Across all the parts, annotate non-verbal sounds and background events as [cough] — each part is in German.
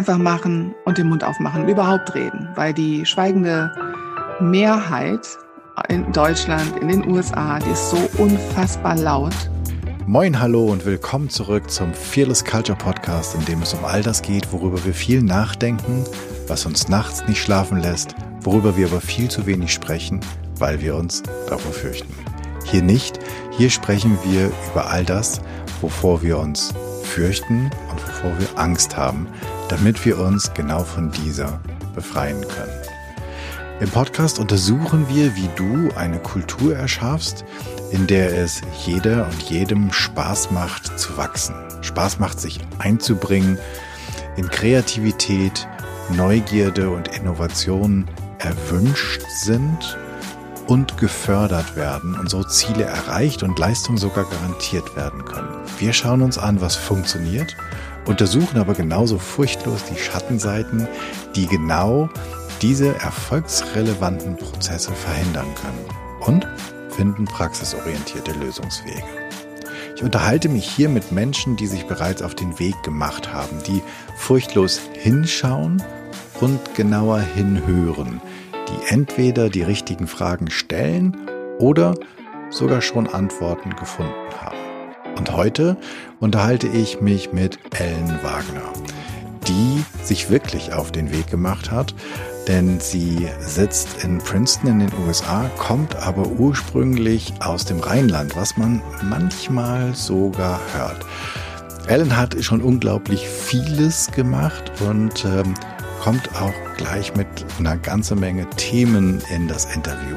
einfach machen und den Mund aufmachen überhaupt reden, weil die schweigende Mehrheit in Deutschland, in den USA, die ist so unfassbar laut. Moin, hallo und willkommen zurück zum Fearless Culture Podcast, in dem es um all das geht, worüber wir viel nachdenken, was uns nachts nicht schlafen lässt, worüber wir aber viel zu wenig sprechen, weil wir uns davor fürchten. Hier nicht, hier sprechen wir über all das, wovor wir uns fürchten und wovor wir Angst haben, damit wir uns genau von dieser befreien können. Im Podcast untersuchen wir, wie du eine Kultur erschaffst, in der es jeder und jedem Spaß macht zu wachsen. Spaß macht, sich einzubringen, in Kreativität, Neugierde und Innovation erwünscht sind und gefördert werden und so Ziele erreicht und Leistung sogar garantiert werden können. Wir schauen uns an, was funktioniert untersuchen aber genauso furchtlos die Schattenseiten, die genau diese erfolgsrelevanten Prozesse verhindern können und finden praxisorientierte Lösungswege. Ich unterhalte mich hier mit Menschen, die sich bereits auf den Weg gemacht haben, die furchtlos hinschauen und genauer hinhören, die entweder die richtigen Fragen stellen oder sogar schon Antworten gefunden haben. Und heute unterhalte ich mich mit Ellen Wagner, die sich wirklich auf den Weg gemacht hat, denn sie sitzt in Princeton in den USA, kommt aber ursprünglich aus dem Rheinland, was man manchmal sogar hört. Ellen hat schon unglaublich vieles gemacht und ähm, kommt auch gleich mit einer ganzen Menge Themen in das Interview.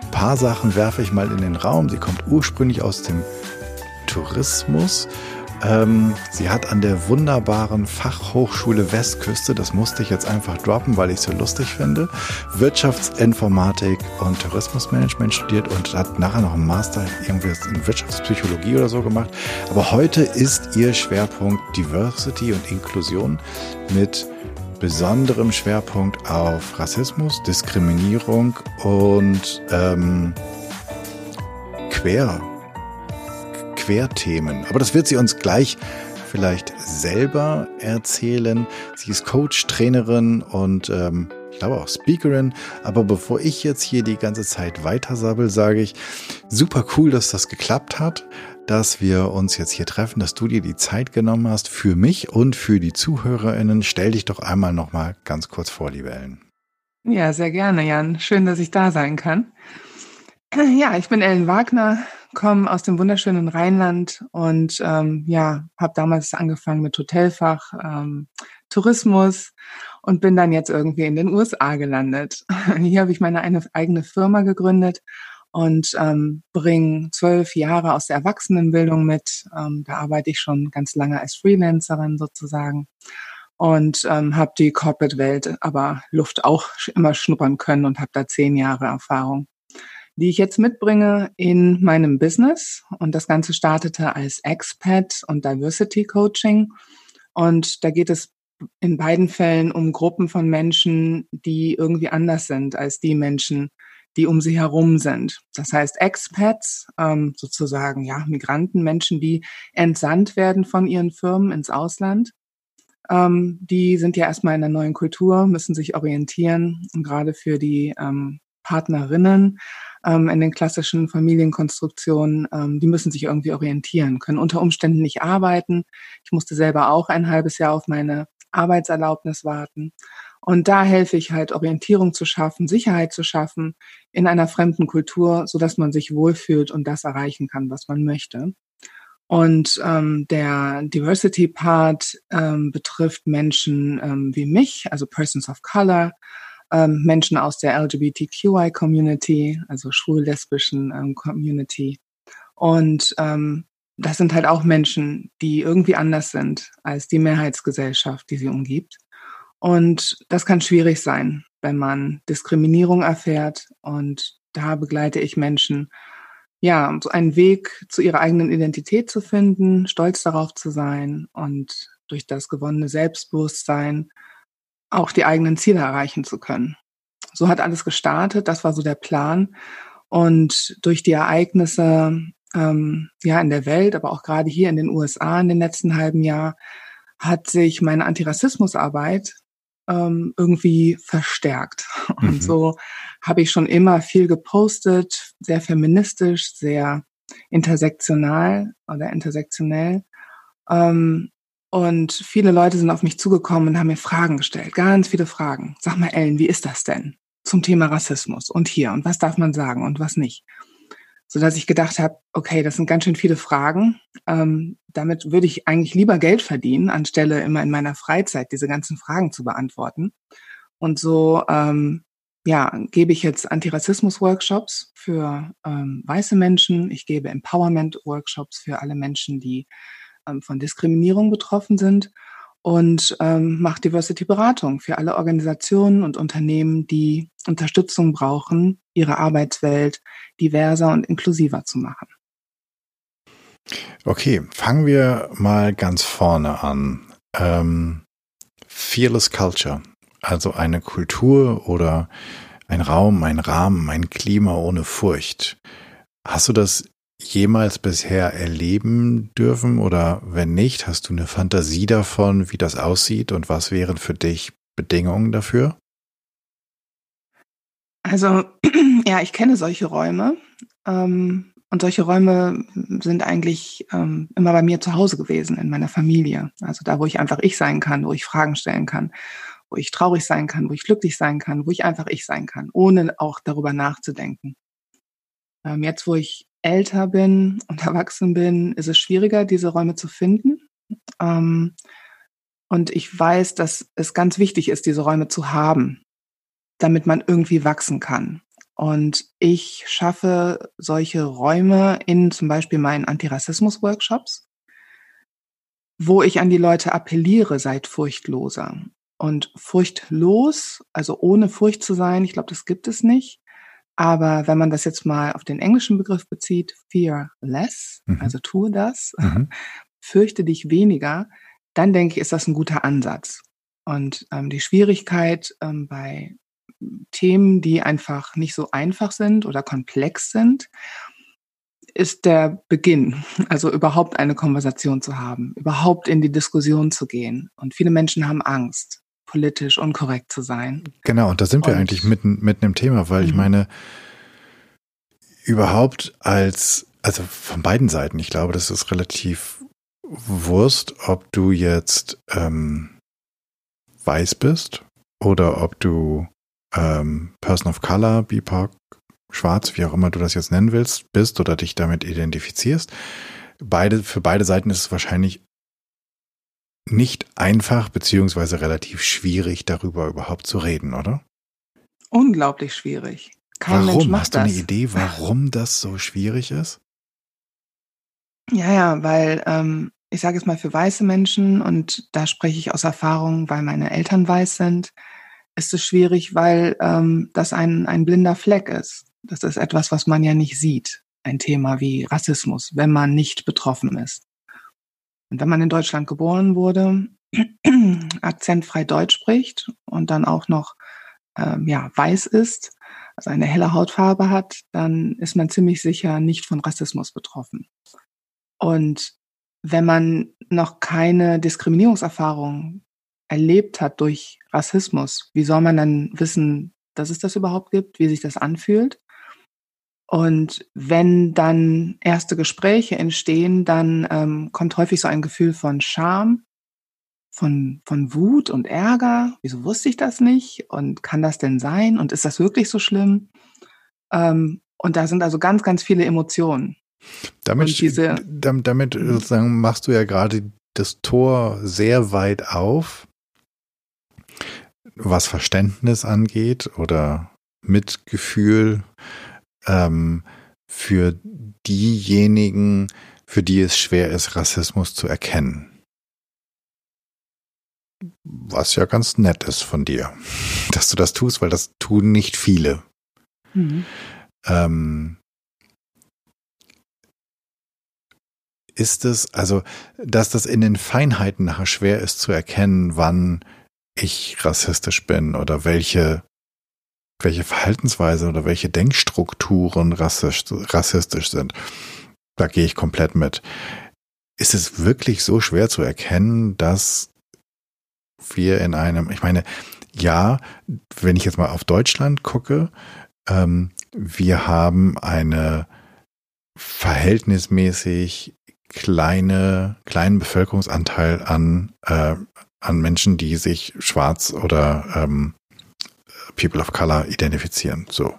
Ein paar Sachen werfe ich mal in den Raum. Sie kommt ursprünglich aus dem Tourismus. Ähm, sie hat an der wunderbaren Fachhochschule Westküste, das musste ich jetzt einfach droppen, weil ich es so lustig finde, Wirtschaftsinformatik und Tourismusmanagement studiert und hat nachher noch einen Master irgendwie in Wirtschaftspsychologie oder so gemacht. Aber heute ist ihr Schwerpunkt Diversity und Inklusion mit besonderem Schwerpunkt auf Rassismus, Diskriminierung und ähm, Quer Querthemen. Aber das wird sie uns gleich vielleicht selber erzählen. Sie ist Coach, Trainerin und ähm, ich glaube auch Speakerin. Aber bevor ich jetzt hier die ganze Zeit weitersabbel, sage ich, super cool, dass das geklappt hat, dass wir uns jetzt hier treffen, dass du dir die Zeit genommen hast für mich und für die ZuhörerInnen. Stell dich doch einmal nochmal ganz kurz vor, liebe Ellen. Ja, sehr gerne, Jan. Schön, dass ich da sein kann. Ja, ich bin Ellen Wagner, komme aus dem wunderschönen Rheinland und ähm, ja, habe damals angefangen mit Hotelfach, ähm, Tourismus und bin dann jetzt irgendwie in den USA gelandet. [laughs] Hier habe ich meine eine, eigene Firma gegründet und ähm, bringe zwölf Jahre aus der Erwachsenenbildung mit. Ähm, da arbeite ich schon ganz lange als Freelancerin sozusagen und ähm, habe die Corporate-Welt aber Luft auch immer schnuppern können und habe da zehn Jahre Erfahrung die ich jetzt mitbringe in meinem Business. Und das Ganze startete als Expat und Diversity Coaching. Und da geht es in beiden Fällen um Gruppen von Menschen, die irgendwie anders sind als die Menschen, die um sie herum sind. Das heißt Expats, ähm, sozusagen ja Migranten, Menschen, die entsandt werden von ihren Firmen ins Ausland. Ähm, die sind ja erstmal in einer neuen Kultur, müssen sich orientieren und gerade für die ähm, Partnerinnen ähm, in den klassischen Familienkonstruktionen, ähm, die müssen sich irgendwie orientieren, können unter Umständen nicht arbeiten. Ich musste selber auch ein halbes Jahr auf meine Arbeitserlaubnis warten. Und da helfe ich halt, Orientierung zu schaffen, Sicherheit zu schaffen in einer fremden Kultur, so dass man sich wohlfühlt und das erreichen kann, was man möchte. Und ähm, der Diversity-Part ähm, betrifft Menschen ähm, wie mich, also Persons of Color, ähm, Menschen aus der LGBTQI-Community, also schwul-lesbischen ähm, Community. Und ähm, das sind halt auch Menschen, die irgendwie anders sind als die Mehrheitsgesellschaft, die sie umgibt. Und das kann schwierig sein, wenn man Diskriminierung erfährt. Und da begleite ich Menschen, ja, so einen Weg zu ihrer eigenen Identität zu finden, stolz darauf zu sein und durch das gewonnene Selbstbewusstsein auch die eigenen Ziele erreichen zu können. So hat alles gestartet, das war so der Plan. Und durch die Ereignisse ähm, ja in der Welt, aber auch gerade hier in den USA in den letzten halben Jahr, hat sich meine Antirassismusarbeit ähm, irgendwie verstärkt. [laughs] Und mhm. so habe ich schon immer viel gepostet, sehr feministisch, sehr intersektional oder intersektionell. Ähm, und viele Leute sind auf mich zugekommen und haben mir Fragen gestellt, ganz viele Fragen. Sag mal, Ellen, wie ist das denn zum Thema Rassismus und hier und was darf man sagen und was nicht? So dass ich gedacht habe, okay, das sind ganz schön viele Fragen. Ähm, damit würde ich eigentlich lieber Geld verdienen, anstelle immer in meiner Freizeit diese ganzen Fragen zu beantworten. Und so ähm, ja, gebe ich jetzt Antirassismus-Workshops für ähm, weiße Menschen. Ich gebe Empowerment-Workshops für alle Menschen, die von Diskriminierung betroffen sind und ähm, mache Diversity-Beratung für alle Organisationen und Unternehmen, die Unterstützung brauchen, ihre Arbeitswelt diverser und inklusiver zu machen. Okay, fangen wir mal ganz vorne an. Ähm, Fearless Culture, also eine Kultur oder ein Raum, ein Rahmen, ein Klima ohne Furcht. Hast du das jemals bisher erleben dürfen? Oder wenn nicht, hast du eine Fantasie davon, wie das aussieht und was wären für dich Bedingungen dafür? Also, [clears throat] ja, ich kenne solche Räume. Ähm, und solche Räume sind eigentlich ähm, immer bei mir zu Hause gewesen, in meiner Familie. Also da, wo ich einfach ich sein kann, wo ich Fragen stellen kann, wo ich traurig sein kann, wo ich glücklich sein kann, wo ich einfach ich sein kann, ohne auch darüber nachzudenken. Ähm, jetzt, wo ich älter bin und erwachsen bin, ist es schwieriger, diese Räume zu finden. Ähm, und ich weiß, dass es ganz wichtig ist, diese Räume zu haben, damit man irgendwie wachsen kann. Und ich schaffe solche Räume in zum Beispiel meinen Antirassismus-Workshops, wo ich an die Leute appelliere, seid furchtloser. Und furchtlos, also ohne Furcht zu sein, ich glaube, das gibt es nicht. Aber wenn man das jetzt mal auf den englischen Begriff bezieht, fearless, mhm. also tue das, mhm. [laughs] fürchte dich weniger, dann denke ich, ist das ein guter Ansatz. Und ähm, die Schwierigkeit ähm, bei Themen, die einfach nicht so einfach sind oder komplex sind, ist der Beginn, [laughs] also überhaupt eine Konversation zu haben, überhaupt in die Diskussion zu gehen. Und viele Menschen haben Angst politisch unkorrekt zu sein. Genau, und da sind wir und, eigentlich mitten, mitten im Thema, weil ich mhm. meine, überhaupt als, also von beiden Seiten, ich glaube, das ist relativ Wurst, ob du jetzt ähm, weiß bist oder ob du ähm, Person of Color, BIPOC, schwarz, wie auch immer du das jetzt nennen willst, bist oder dich damit identifizierst. Beide, für beide Seiten ist es wahrscheinlich nicht einfach beziehungsweise relativ schwierig, darüber überhaupt zu reden, oder? Unglaublich schwierig. Kein warum? Mensch macht Hast du eine Idee, [laughs] warum das so schwierig ist? Ja, ja, weil ähm, ich sage es mal für weiße Menschen und da spreche ich aus Erfahrung, weil meine Eltern weiß sind, ist es schwierig, weil ähm, das ein, ein blinder Fleck ist. Das ist etwas, was man ja nicht sieht. Ein Thema wie Rassismus, wenn man nicht betroffen ist. Und wenn man in Deutschland geboren wurde, [clears throat] akzentfrei Deutsch spricht und dann auch noch ähm, ja, weiß ist, also eine helle Hautfarbe hat, dann ist man ziemlich sicher nicht von Rassismus betroffen. Und wenn man noch keine Diskriminierungserfahrung erlebt hat durch Rassismus, wie soll man dann wissen, dass es das überhaupt gibt, wie sich das anfühlt? Und wenn dann erste Gespräche entstehen, dann ähm, kommt häufig so ein Gefühl von Scham, von, von Wut und Ärger. Wieso wusste ich das nicht? Und kann das denn sein? Und ist das wirklich so schlimm? Ähm, und da sind also ganz, ganz viele Emotionen. Damit, diese, damit mhm. sozusagen machst du ja gerade das Tor sehr weit auf, was Verständnis angeht oder Mitgefühl ähm, für diejenigen, für die es schwer ist, Rassismus zu erkennen. Was ja ganz nett ist von dir, [laughs] dass du das tust, weil das tun nicht viele. Mhm. Ähm, ist es, also, dass das in den Feinheiten nachher schwer ist zu erkennen, wann ich rassistisch bin oder welche welche Verhaltensweise oder welche Denkstrukturen rassistisch sind. Da gehe ich komplett mit. Ist es wirklich so schwer zu erkennen, dass wir in einem, ich meine, ja, wenn ich jetzt mal auf Deutschland gucke, ähm, wir haben eine verhältnismäßig kleine, kleinen Bevölkerungsanteil an, äh, an Menschen, die sich schwarz oder ähm, People of Color identifizieren. So.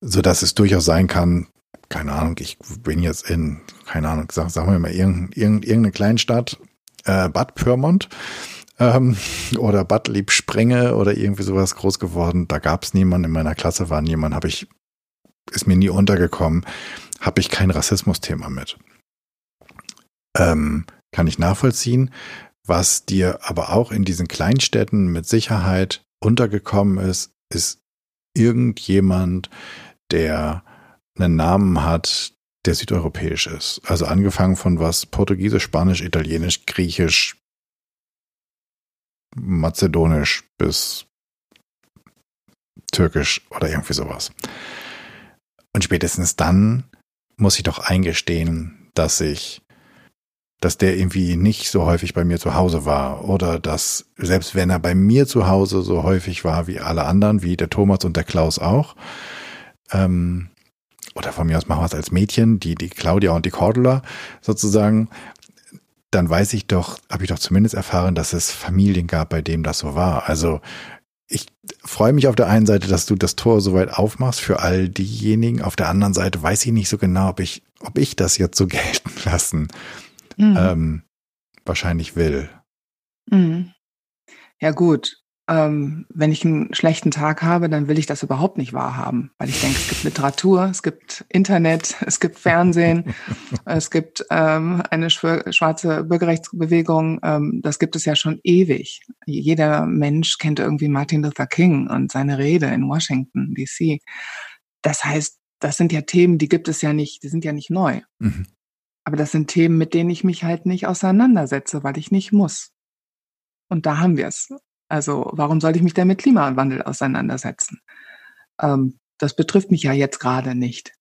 So dass es durchaus sein kann, keine Ahnung, ich bin jetzt in, keine Ahnung, sag, sagen wir mal, irgendeine, irgendeine Kleinstadt, äh, Bad Pyrmont ähm, [laughs] oder Bad Liebsprenge oder irgendwie sowas groß geworden. Da gab es niemanden, in meiner Klasse war niemand, habe ich, ist mir nie untergekommen, habe ich kein Rassismusthema mit. Ähm, kann ich nachvollziehen. Was dir aber auch in diesen Kleinstädten mit Sicherheit untergekommen ist, ist irgendjemand, der einen Namen hat, der südeuropäisch ist. Also angefangen von was Portugiesisch, Spanisch, Italienisch, Griechisch, Mazedonisch bis Türkisch oder irgendwie sowas. Und spätestens dann muss ich doch eingestehen, dass ich, dass der irgendwie nicht so häufig bei mir zu Hause war oder dass selbst wenn er bei mir zu Hause so häufig war wie alle anderen, wie der Thomas und der Klaus auch, ähm, oder von mir aus machen wir es als Mädchen, die, die Claudia und die Cordula sozusagen, dann weiß ich doch, habe ich doch zumindest erfahren, dass es Familien gab, bei denen das so war. Also ich freue mich auf der einen Seite, dass du das Tor so weit aufmachst für all diejenigen. Auf der anderen Seite weiß ich nicht so genau, ob ich, ob ich das jetzt so [laughs] gelten lassen mhm. ähm, wahrscheinlich will. Mhm. Ja gut, ähm, wenn ich einen schlechten Tag habe, dann will ich das überhaupt nicht wahrhaben, weil ich denke, es gibt Literatur, es gibt Internet, [laughs] es gibt Fernsehen, [laughs] es gibt ähm, eine schwarze Bürgerrechtsbewegung, ähm, das gibt es ja schon ewig. Jeder Mensch kennt irgendwie Martin Luther King und seine Rede in Washington, DC. Das heißt, das sind ja Themen, die gibt es ja nicht, die sind ja nicht neu. Mhm. Aber das sind Themen, mit denen ich mich halt nicht auseinandersetze, weil ich nicht muss. Und da haben wir es. Also warum sollte ich mich denn mit Klimawandel auseinandersetzen? Ähm, das betrifft mich ja jetzt gerade nicht,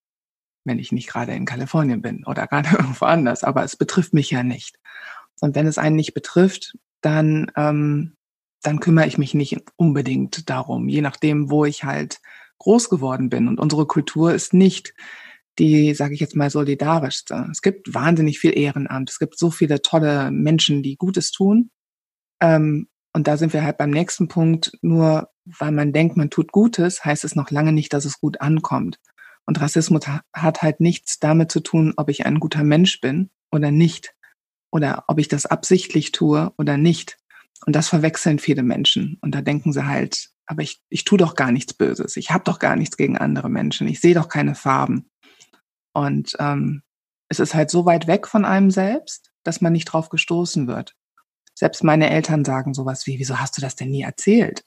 wenn ich nicht gerade in Kalifornien bin oder [laughs] gerade irgendwo anders, aber es betrifft mich ja nicht. Und wenn es einen nicht betrifft, dann, ähm, dann kümmere ich mich nicht unbedingt darum, je nachdem, wo ich halt groß geworden bin. Und unsere Kultur ist nicht die, sage ich jetzt mal, solidarischste. Es gibt wahnsinnig viel Ehrenamt. Es gibt so viele tolle Menschen, die Gutes tun. Ähm, und da sind wir halt beim nächsten Punkt. Nur weil man denkt, man tut Gutes, heißt es noch lange nicht, dass es gut ankommt. Und Rassismus hat halt nichts damit zu tun, ob ich ein guter Mensch bin oder nicht. Oder ob ich das absichtlich tue oder nicht. Und das verwechseln viele Menschen. Und da denken sie halt, aber ich, ich tue doch gar nichts Böses. Ich habe doch gar nichts gegen andere Menschen. Ich sehe doch keine Farben. Und ähm, es ist halt so weit weg von einem selbst, dass man nicht drauf gestoßen wird. Selbst meine Eltern sagen sowas wie, wieso hast du das denn nie erzählt?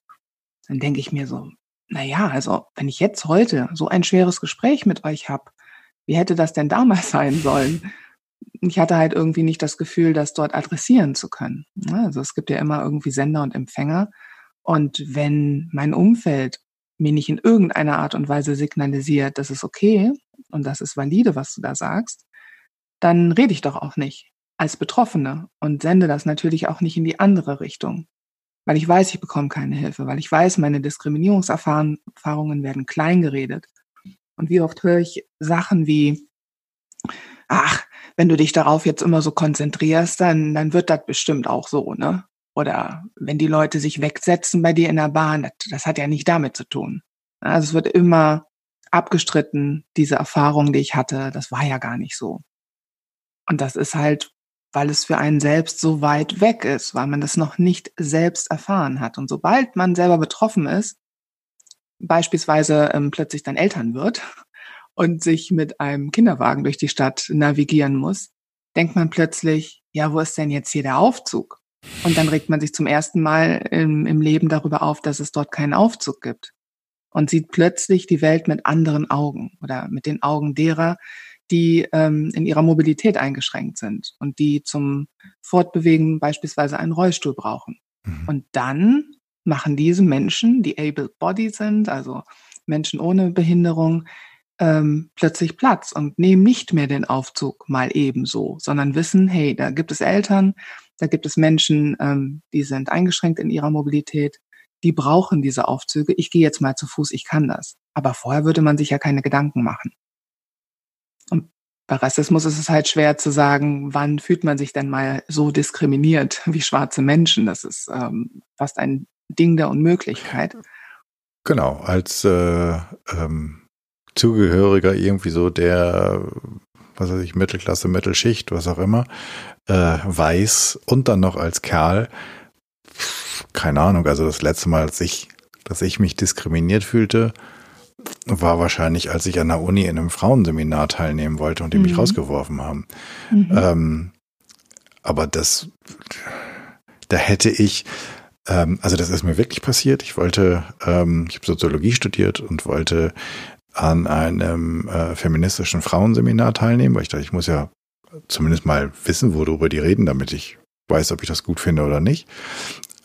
Dann denke ich mir so, na ja, also wenn ich jetzt heute so ein schweres Gespräch mit euch habe, wie hätte das denn damals [laughs] sein sollen? Ich hatte halt irgendwie nicht das Gefühl, das dort adressieren zu können. Also es gibt ja immer irgendwie Sender und Empfänger. Und wenn mein Umfeld mir nicht in irgendeiner Art und Weise signalisiert, das ist okay und das ist valide, was du da sagst, dann rede ich doch auch nicht als Betroffene und sende das natürlich auch nicht in die andere Richtung, weil ich weiß, ich bekomme keine Hilfe, weil ich weiß, meine Diskriminierungserfahrungen werden kleingeredet. Und wie oft höre ich Sachen wie, ach, wenn du dich darauf jetzt immer so konzentrierst, dann, dann wird das bestimmt auch so, ne? Oder wenn die Leute sich wegsetzen bei dir in der Bahn, das, das hat ja nicht damit zu tun. Also es wird immer abgestritten, diese Erfahrung, die ich hatte, das war ja gar nicht so. Und das ist halt weil es für einen selbst so weit weg ist, weil man das noch nicht selbst erfahren hat. Und sobald man selber betroffen ist, beispielsweise ähm, plötzlich dann Eltern wird [laughs] und sich mit einem Kinderwagen durch die Stadt navigieren muss, denkt man plötzlich, ja, wo ist denn jetzt hier der Aufzug? Und dann regt man sich zum ersten Mal im, im Leben darüber auf, dass es dort keinen Aufzug gibt und sieht plötzlich die Welt mit anderen Augen oder mit den Augen derer, die ähm, in ihrer Mobilität eingeschränkt sind und die zum Fortbewegen beispielsweise einen Rollstuhl brauchen. Mhm. Und dann machen diese Menschen, die able-bodied sind, also Menschen ohne Behinderung, ähm, plötzlich Platz und nehmen nicht mehr den Aufzug mal ebenso, sondern wissen, hey, da gibt es Eltern, Da gibt es Menschen, ähm, die sind eingeschränkt in ihrer Mobilität, die brauchen diese Aufzüge. Ich gehe jetzt mal zu Fuß, ich kann das. Aber vorher würde man sich ja keine Gedanken machen. Und bei Rassismus ist es halt schwer zu sagen, wann fühlt man sich denn mal so diskriminiert [laughs] wie schwarze Menschen. Das ist ähm, fast ein Ding der Unmöglichkeit. Genau, als äh, ähm, Zugehöriger irgendwie so der, was weiß ich, Mittelklasse, Mittelschicht, was auch immer, äh, weiß und dann noch als Kerl, keine Ahnung, also das letzte Mal, als ich, dass ich mich diskriminiert fühlte, war wahrscheinlich, als ich an der Uni in einem Frauenseminar teilnehmen wollte und die mhm. mich rausgeworfen haben. Mhm. Ähm, aber das, da hätte ich, ähm, also das ist mir wirklich passiert. Ich wollte, ähm, ich habe Soziologie studiert und wollte an einem äh, feministischen Frauenseminar teilnehmen, weil ich dachte, ich muss ja zumindest mal wissen, worüber die reden, damit ich weiß, ob ich das gut finde oder nicht.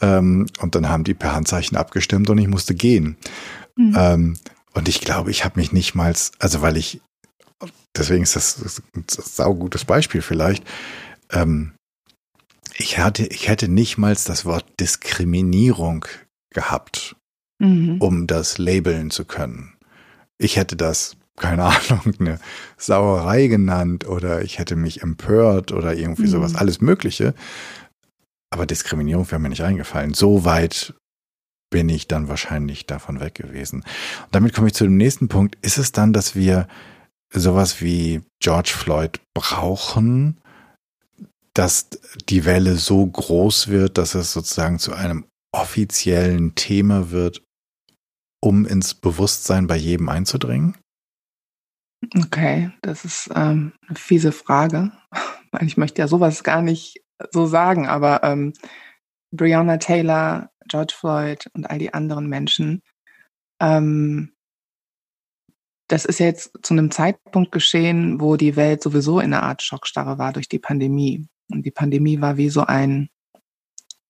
Ähm, und dann haben die per Handzeichen abgestimmt und ich musste gehen. Mhm. Ähm, und ich glaube, ich habe mich nicht mal, also weil ich, deswegen ist das ein saugutes Beispiel vielleicht, ähm, ich hatte, ich hätte nicht mal das Wort Diskriminierung gehabt, mhm. um das labeln zu können. Ich hätte das, keine [laughs] Ahnung, eine Sauerei genannt oder ich hätte mich empört oder irgendwie mhm. sowas, alles Mögliche. Aber Diskriminierung wäre mir nicht eingefallen. So weit bin ich dann wahrscheinlich davon weg gewesen. Und damit komme ich zu dem nächsten Punkt. Ist es dann, dass wir sowas wie George Floyd brauchen, dass die Welle so groß wird, dass es sozusagen zu einem offiziellen Thema wird, um ins Bewusstsein bei jedem einzudringen? Okay, das ist ähm, eine fiese Frage, [laughs] ich möchte ja sowas gar nicht so sagen, aber ähm, Breonna Taylor George Floyd und all die anderen Menschen. Ähm, das ist jetzt zu einem Zeitpunkt geschehen, wo die Welt sowieso in einer Art Schockstarre war durch die Pandemie. Und die Pandemie war wie so ein,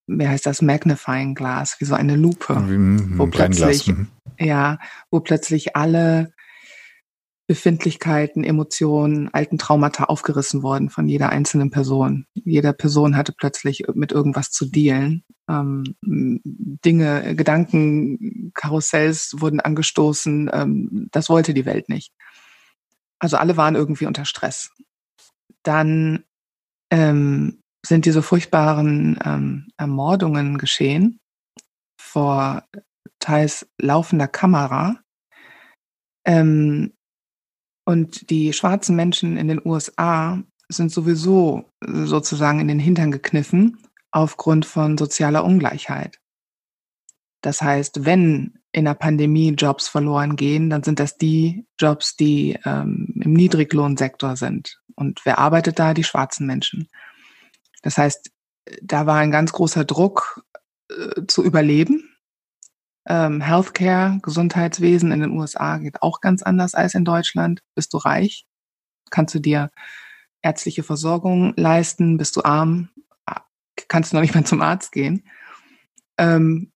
wie heißt das, Magnifying Glass, wie so eine Lupe, wie, wo plötzlich, mhm. ja, wo plötzlich alle Befindlichkeiten, Emotionen, alten Traumata aufgerissen worden von jeder einzelnen Person. Jeder Person hatte plötzlich mit irgendwas zu dealen. Ähm, Dinge, Gedanken, Karussells wurden angestoßen. Ähm, das wollte die Welt nicht. Also alle waren irgendwie unter Stress. Dann ähm, sind diese furchtbaren ähm, Ermordungen geschehen vor teils laufender Kamera. Ähm, und die schwarzen Menschen in den USA sind sowieso sozusagen in den Hintern gekniffen aufgrund von sozialer Ungleichheit. Das heißt, wenn in der Pandemie Jobs verloren gehen, dann sind das die Jobs, die ähm, im Niedriglohnsektor sind. Und wer arbeitet da? Die schwarzen Menschen. Das heißt, da war ein ganz großer Druck äh, zu überleben ähm, Healthcare, Gesundheitswesen in den USA geht auch ganz anders als in Deutschland. Bist du reich, kannst du dir ärztliche Versorgung leisten. Bist du arm, kannst du noch nicht mal zum Arzt gehen. Ähm,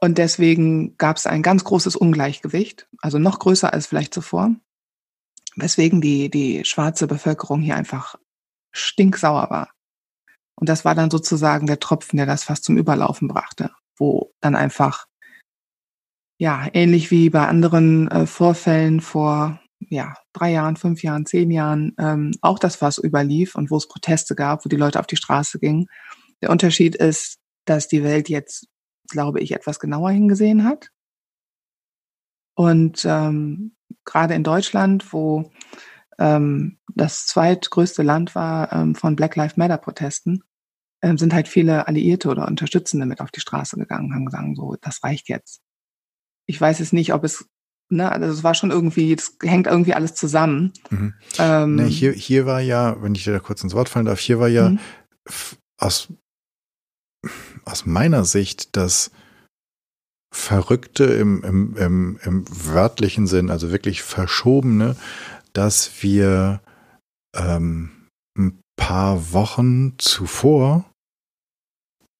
und deswegen gab es ein ganz großes Ungleichgewicht, also noch größer als vielleicht zuvor, weswegen die, die schwarze Bevölkerung hier einfach stinksauer war. Und das war dann sozusagen der Tropfen, der das fast zum Überlaufen brachte, wo dann einfach ja, ähnlich wie bei anderen äh, Vorfällen vor ja, drei Jahren, fünf Jahren, zehn Jahren ähm, auch das Fass überlief und wo es Proteste gab, wo die Leute auf die Straße gingen. Der Unterschied ist, dass die Welt jetzt, glaube ich, etwas genauer hingesehen hat. Und ähm, gerade in Deutschland, wo ähm, das zweitgrößte Land war ähm, von Black Lives Matter Protesten, ähm, sind halt viele Alliierte oder Unterstützende mit auf die Straße gegangen, haben gesagt, so, das reicht jetzt ich weiß es nicht, ob es, ne, also es war schon irgendwie, das hängt irgendwie alles zusammen. Mhm. Ähm, nee, hier, hier war ja, wenn ich dir da kurz ins Wort fallen darf, hier war ja mhm. aus, aus meiner Sicht das Verrückte im, im, im, im wörtlichen Sinn, also wirklich verschobene, dass wir ähm, ein paar Wochen zuvor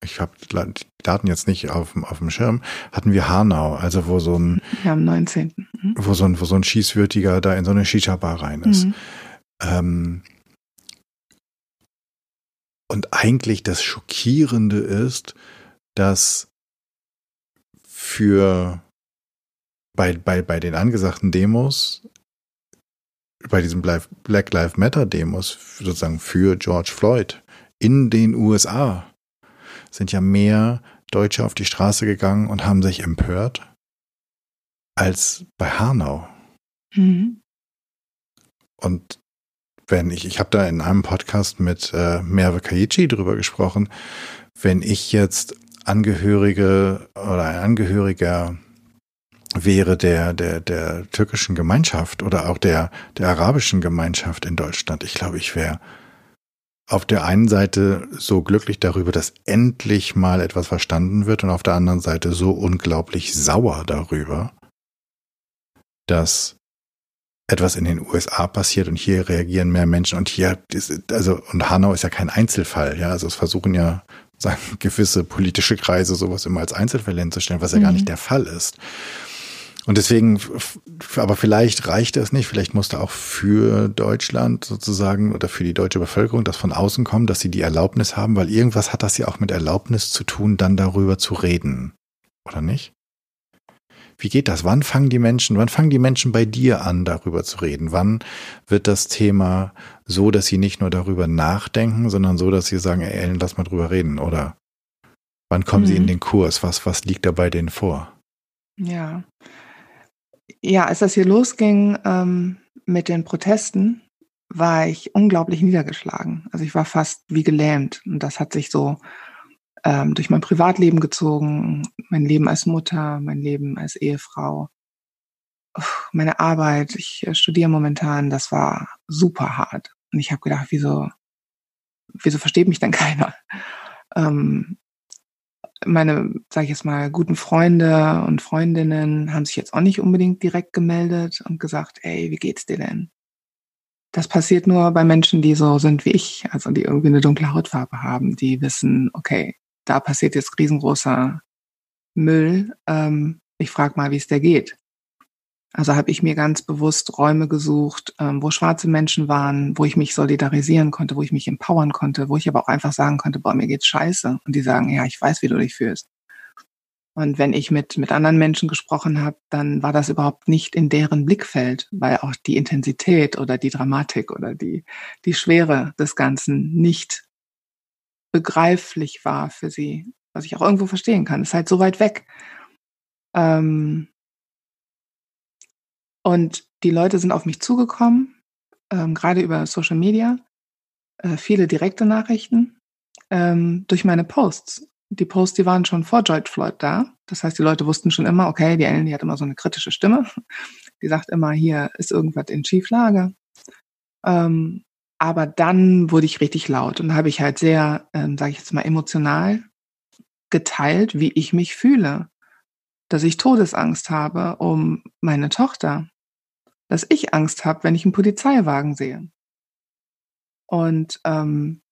ich habe die Daten jetzt nicht auf, auf dem Schirm, hatten wir Hanau, also wo so ein [laughs] ja, am 19. Mhm. Wo so ein, wo so ein Schießwürdiger da in so eine Shisha-Bar rein ist. Mhm. Ähm, und eigentlich das Schockierende ist, dass für bei, bei, bei den angesagten Demos, bei diesen Black Lives Matter Demos, sozusagen für George Floyd in den USA, sind ja mehr Deutsche auf die Straße gegangen und haben sich empört als bei Hanau. Mhm. Und wenn ich, ich habe da in einem Podcast mit äh, Merve Kaichi drüber gesprochen, wenn ich jetzt Angehörige oder ein Angehöriger wäre der, der, der türkischen Gemeinschaft oder auch der, der arabischen Gemeinschaft in Deutschland. Ich glaube, ich wäre auf der einen Seite so glücklich darüber, dass endlich mal etwas verstanden wird und auf der anderen Seite so unglaublich sauer darüber, dass etwas in den USA passiert und hier reagieren mehr Menschen und hier ist, also und Hanau ist ja kein Einzelfall, ja, also es versuchen ja sagen gewisse politische Kreise sowas immer als Einzelfälle hinzustellen, was ja mhm. gar nicht mhm. der Fall ist. Und deswegen, aber vielleicht reicht das nicht, vielleicht musste auch für Deutschland sozusagen oder für die deutsche Bevölkerung das von außen kommen, dass sie die Erlaubnis haben, weil irgendwas hat das ja auch mit Erlaubnis zu tun, dann darüber zu reden. Oder nicht? Wie geht das? Wann fangen die Menschen, wann fangen die Menschen bei dir an, darüber zu reden? Wann wird das Thema so, dass sie nicht nur darüber nachdenken, sondern so, dass sie sagen, ey, Ellen, lass mal drüber reden? Oder wann kommen mhm. sie in mhm. den Kurs? Was, was liegt da bei denen vor? Ja. Ja, als das hier losging ähm, mit den Protesten, war ich unglaublich niedergeschlagen. Also ich war fast wie gelähmt. Und das hat sich so ähm, durch mein Privatleben gezogen, mein Leben als Mutter, mein Leben als Ehefrau, meine Arbeit. Ich äh, studiere momentan, das war super hart. Und ich habe gedacht, wieso, wieso versteht mich denn [laughs] keiner? Ähm, meine, sage ich jetzt mal, guten Freunde und Freundinnen haben sich jetzt auch nicht unbedingt direkt gemeldet und gesagt, ey, wie geht's dir denn? Das passiert nur bei Menschen, die so sind wie ich, also die irgendwie eine dunkle Hautfarbe haben, die wissen, okay, da passiert jetzt riesengroßer Müll. Ähm, ich frage mal, wie es der geht. Also habe ich mir ganz bewusst Räume gesucht, ähm, wo schwarze Menschen waren, wo ich mich solidarisieren konnte, wo ich mich empowern konnte, wo ich aber auch einfach sagen konnte, boah, mir geht's scheiße. Und die sagen, ja, ich weiß, wie du dich fühlst. Und wenn ich mit, mit anderen Menschen gesprochen habe, dann war das überhaupt nicht in deren Blickfeld, weil auch die Intensität oder die Dramatik oder die, die Schwere des Ganzen nicht begreiflich war für sie. Was ich auch irgendwo verstehen kann. Ist halt so weit weg. Ähm, und die Leute sind auf mich zugekommen, ähm, gerade über Social Media, äh, viele direkte Nachrichten ähm, durch meine Posts. Die Posts, die waren schon vor George Floyd da. Das heißt, die Leute wussten schon immer, okay, die Ellen, die hat immer so eine kritische Stimme. [laughs] Die sagt immer, hier ist irgendwas in Schieflage. Ähm, aber dann wurde ich richtig laut und habe ich halt sehr, ähm, sage ich jetzt mal, emotional geteilt, wie ich mich fühle. Dass ich Todesangst habe um meine Tochter, dass ich Angst habe, wenn ich einen Polizeiwagen sehe. Und ähm,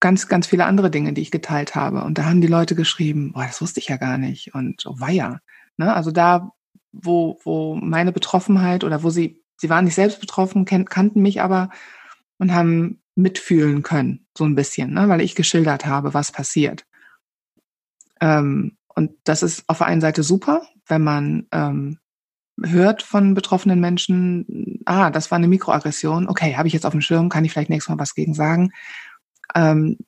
ganz, ganz viele andere Dinge, die ich geteilt habe. Und da haben die Leute geschrieben, boah, das wusste ich ja gar nicht. Und oh weia. Ne? Also da, wo, wo meine Betroffenheit oder wo sie, sie waren nicht selbst betroffen, kenn, kannten mich aber und haben mitfühlen können, so ein bisschen, ne? weil ich geschildert habe, was passiert. Ähm, und das ist auf der einen Seite super, wenn man ähm, hört von betroffenen Menschen, ah, das war eine Mikroaggression, okay, habe ich jetzt auf dem Schirm, kann ich vielleicht nächstes Mal was gegen sagen. Ähm,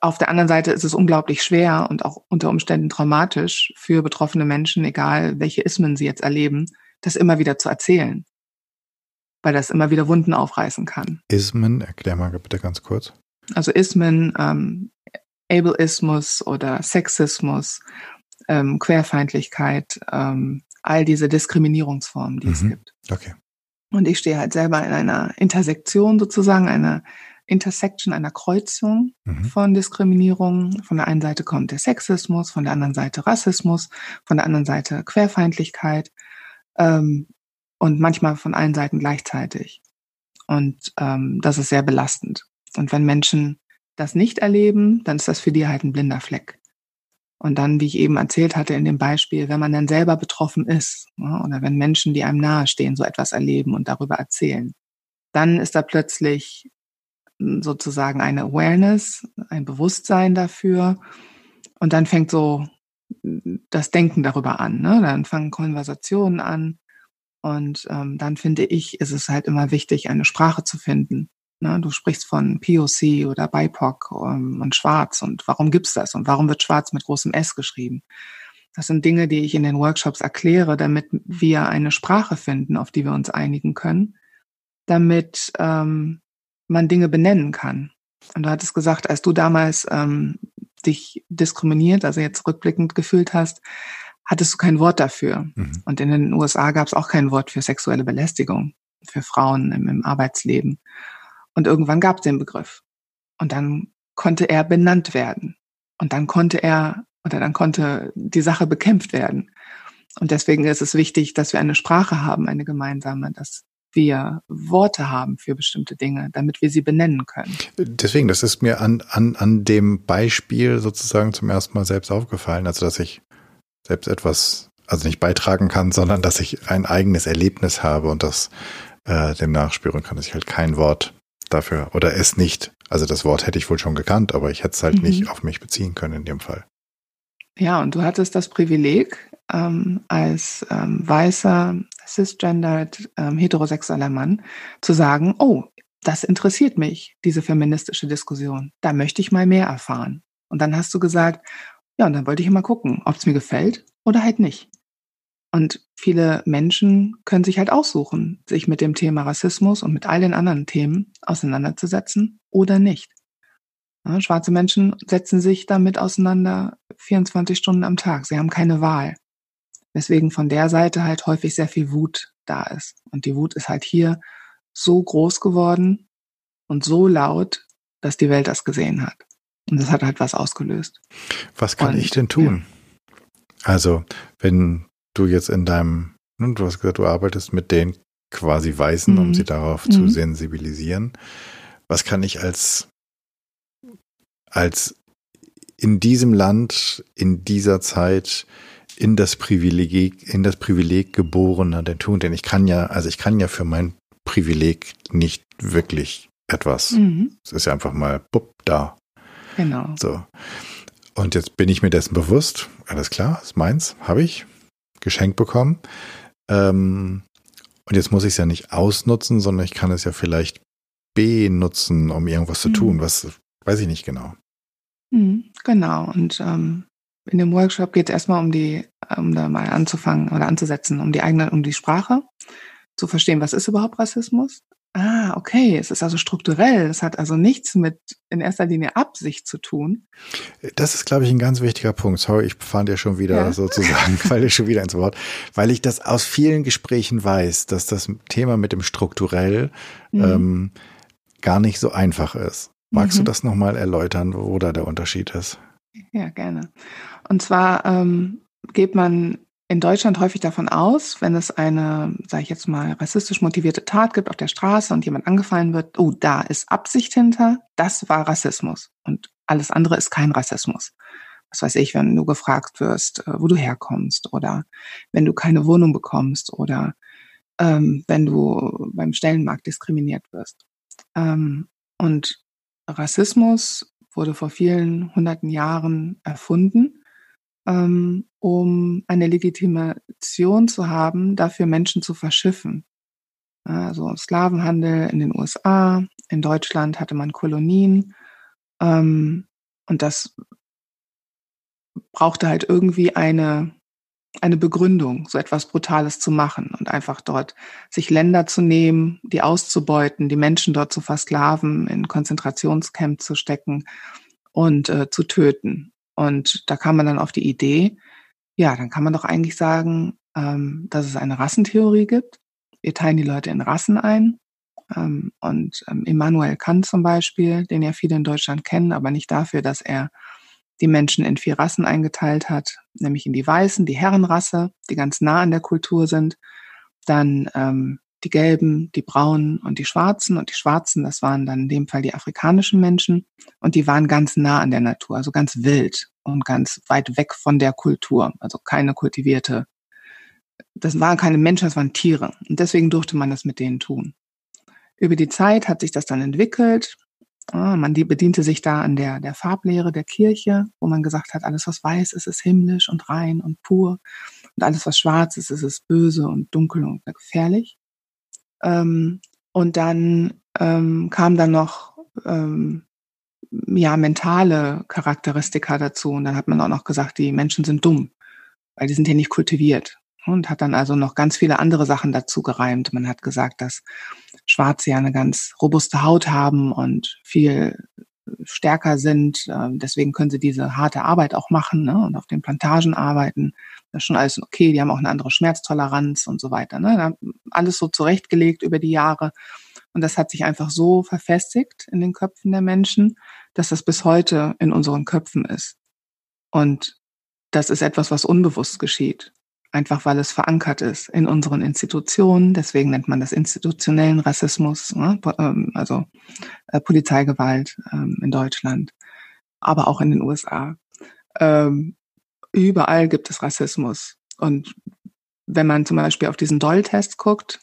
auf der anderen Seite ist es unglaublich schwer und auch unter Umständen traumatisch für betroffene Menschen, egal welche Ismen sie jetzt erleben, das immer wieder zu erzählen. Weil das immer wieder Wunden aufreißen kann. Ismen, erklär mal bitte ganz kurz. Also Ismen, ähm, Ableismus oder Sexismus, ähm, Querfeindlichkeit, ähm, all diese Diskriminierungsformen, die mhm. es gibt. Okay. Und ich stehe halt selber in einer Intersektion sozusagen, einer Intersection, einer Kreuzung mhm. von Diskriminierung. Von der einen Seite kommt der Sexismus, von der anderen Seite Rassismus, von der anderen Seite Querfeindlichkeit ähm, und manchmal von allen Seiten gleichzeitig. Und ähm, das ist sehr belastend. Und wenn Menschen das nicht erleben, dann ist das für die halt ein blinder Fleck. Und dann, wie ich eben erzählt hatte in dem Beispiel, wenn man dann selber betroffen ist oder wenn Menschen, die einem nahestehen, so etwas erleben und darüber erzählen, dann ist da plötzlich sozusagen eine Awareness, ein Bewusstsein dafür. Und dann fängt so das Denken darüber an. Ne? Dann fangen Konversationen an. Und ähm, dann finde ich, ist es halt immer wichtig, eine Sprache zu finden. Ne? Du sprichst von POC oder BIPOC ähm, und Schwarz. Und warum gibt's das? Und warum wird Schwarz mit großem S geschrieben? Das sind Dinge, die ich in den Workshops erkläre, damit wir eine Sprache finden, auf die wir uns einigen können, damit ähm, man Dinge benennen kann. Und du hattest gesagt, als du damals ähm, dich diskriminiert, also jetzt rückblickend gefühlt hast, hattest du kein Wort dafür. Mhm. Und in den USA gab es auch kein Wort für sexuelle Belästigung für Frauen im, im Arbeitsleben. Und irgendwann gab es den Begriff. Und dann konnte er benannt werden. Und dann konnte er oder dann konnte die Sache bekämpft werden. Und deswegen ist es wichtig, dass wir eine Sprache haben, eine gemeinsame, dass wir Worte haben für bestimmte Dinge, damit wir sie benennen können. Deswegen, das ist mir an, an, an dem Beispiel sozusagen zum ersten Mal selbst aufgefallen, also dass ich selbst etwas, also nicht beitragen kann, sondern dass ich ein eigenes Erlebnis habe und das äh, dem nachspüren kann, dass ich halt kein Wort dafür oder es nicht, also das Wort hätte ich wohl schon gekannt, aber ich hätte es halt mhm. nicht auf mich beziehen können in dem Fall. Ja, und du hattest das Privileg, ähm, als ähm, weißer, cisgendered, ähm, heterosexueller Mann zu sagen, oh, das interessiert mich, diese feministische Diskussion. Da möchte ich mal mehr erfahren. Und dann hast du gesagt, ja, und dann wollte ich mal gucken, ob es mir gefällt oder halt nicht. Und viele Menschen können sich halt aussuchen, sich mit dem Thema Rassismus und mit all den anderen Themen auseinanderzusetzen oder nicht. Ja, schwarze Menschen setzen sich damit auseinander 24 Stunden am Tag. Sie haben keine Wahl. Weswegen von der Seite halt häufig sehr viel Wut da ist. Und die Wut ist halt hier so groß geworden und so laut, dass die Welt das gesehen hat. Und das hat halt was ausgelöst. Was kann und, ich denn tun? Ja. Also, wenn du jetzt in deinem, ne, du hast gesagt, du arbeitest mit den quasi Weißen, mhm. um sie darauf mhm. zu sensibilisieren. Was kann ich als als in diesem Land, in dieser Zeit, in das Privileg, in das Privileg geborener denn tun. Denn ich kann ja, also ich kann ja für mein Privileg nicht wirklich etwas. Mhm. Es ist ja einfach mal bupp, da. Genau. So. Und jetzt bin ich mir dessen bewusst. Alles klar, ist meins, habe ich geschenkt bekommen. Ähm, und jetzt muss ich es ja nicht ausnutzen, sondern ich kann es ja vielleicht benutzen, um irgendwas zu mhm. tun. Was weiß ich nicht genau. Mhm, genau. Und ähm, in dem Workshop geht es erstmal um die, um da mal anzufangen oder anzusetzen, um die eigene, um die Sprache, zu verstehen, was ist überhaupt Rassismus. Ah, okay, es ist also strukturell. Es hat also nichts mit in erster Linie Absicht zu tun. Das ist, glaube ich, ein ganz wichtiger Punkt. Sorry, ich fand ja schon wieder ja. [laughs] sozusagen, falle schon wieder ins Wort, weil ich das aus vielen Gesprächen weiß, dass das Thema mit dem strukturell mhm. ähm, gar nicht so einfach ist. Magst mhm. du das nochmal erläutern, wo da der Unterschied ist? Ja, gerne. Und zwar ähm, geht man in Deutschland häufig davon aus, wenn es eine, sage ich jetzt mal, rassistisch motivierte Tat gibt auf der Straße und jemand angefallen wird, oh, da ist Absicht hinter, das war Rassismus und alles andere ist kein Rassismus. Was weiß ich, wenn du gefragt wirst, äh, wo du herkommst oder wenn du keine Wohnung bekommst oder ähm, wenn du beim Stellenmarkt diskriminiert wirst. Ähm, und Rassismus wurde vor vielen hunderten Jahren erfunden, ähm, um eine Legitimation zu haben, dafür Menschen zu verschiffen. Also Sklavenhandel in den USA, in Deutschland hatte man Kolonien ähm, und das brauchte halt irgendwie eine eine Begründung, so etwas Brutales zu machen und einfach dort sich Länder zu nehmen, die auszubeuten, die Menschen dort zu versklaven, in Konzentrationscamps zu stecken und äh, zu töten. Und da kam man dann auf die Idee, ja, dann kann man doch eigentlich sagen, ähm, dass es eine Rassentheorie gibt. Wir teilen die Leute in Rassen ein. Ähm, und ähm, Immanuel Kant zum Beispiel, den ja viele in Deutschland kennen, aber nicht dafür, dass er die Menschen in vier Rassen eingeteilt hat, nämlich in die Weißen, die Herrenrasse, die ganz nah an der Kultur sind, dann ähm, die Gelben, die Braunen und die Schwarzen. Und die Schwarzen, das waren dann in dem Fall die afrikanischen Menschen. Und die waren ganz nah an der Natur, also ganz wild und ganz weit weg von der Kultur. Also keine kultivierte, das waren keine Menschen, das waren Tiere. Und deswegen durfte man das mit denen tun. Über die Zeit hat sich das dann entwickelt Ah, man die bediente sich da an der, der Farblehre der Kirche, wo man gesagt hat, alles was weiß ist, ist himmlisch und rein und pur. Und alles was schwarz ist, ist, ist böse und dunkel und gefährlich. Ähm, und dann ähm, kam dann noch ähm, ja mentale Charakteristika dazu. Und dann hat man auch noch gesagt, die Menschen sind dumm, weil die sind ja nicht kultiviert. Und hat dann also noch ganz viele andere Sachen dazu gereimt. Man hat gesagt, dass Schwarze ja eine ganz robuste Haut haben und viel stärker sind. Ähm, deswegen können sie diese harte Arbeit auch machen ne? und auf den Plantagen arbeiten. Das ist schon alles okay. Die haben auch eine andere Schmerztoleranz und so weiter. Ne? Alles so zurechtgelegt über die Jahre. Und das hat sich einfach so verfestigt in den Köpfen der Menschen, dass das bis heute in unseren Köpfen ist. Und das ist etwas, was unbewusst geschieht einfach weil es verankert ist in unseren Institutionen. Deswegen nennt man das institutionellen Rassismus, ne? Ähm, also äh, Polizeigewalt ähm, in Deutschland, aber auch in den USA. Ähm, überall gibt es Rassismus. Und wenn man zum Beispiel auf diesen Doll-Test guckt,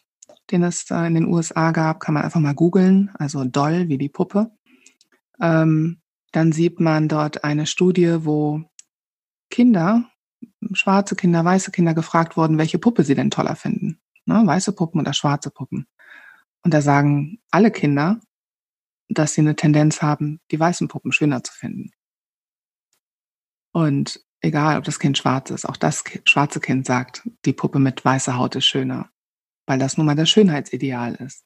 den es äh, in den USA gab, kann man einfach mal googeln, also Doll wie die Puppe. Ähm, dann sieht man dort eine Studie, wo Kinder schwarze Kinder, weiße Kinder gefragt worden, welche Puppe sie denn toller finden. Ne? Weiße Puppen oder schwarze Puppen. Und da sagen alle Kinder, dass sie eine Tendenz haben, die weißen Puppen schöner zu finden. Und egal, ob das Kind schwarz ist, auch das schwarze Kind sagt, die Puppe mit weißer Haut ist schöner, weil das nun mal das Schönheitsideal ist.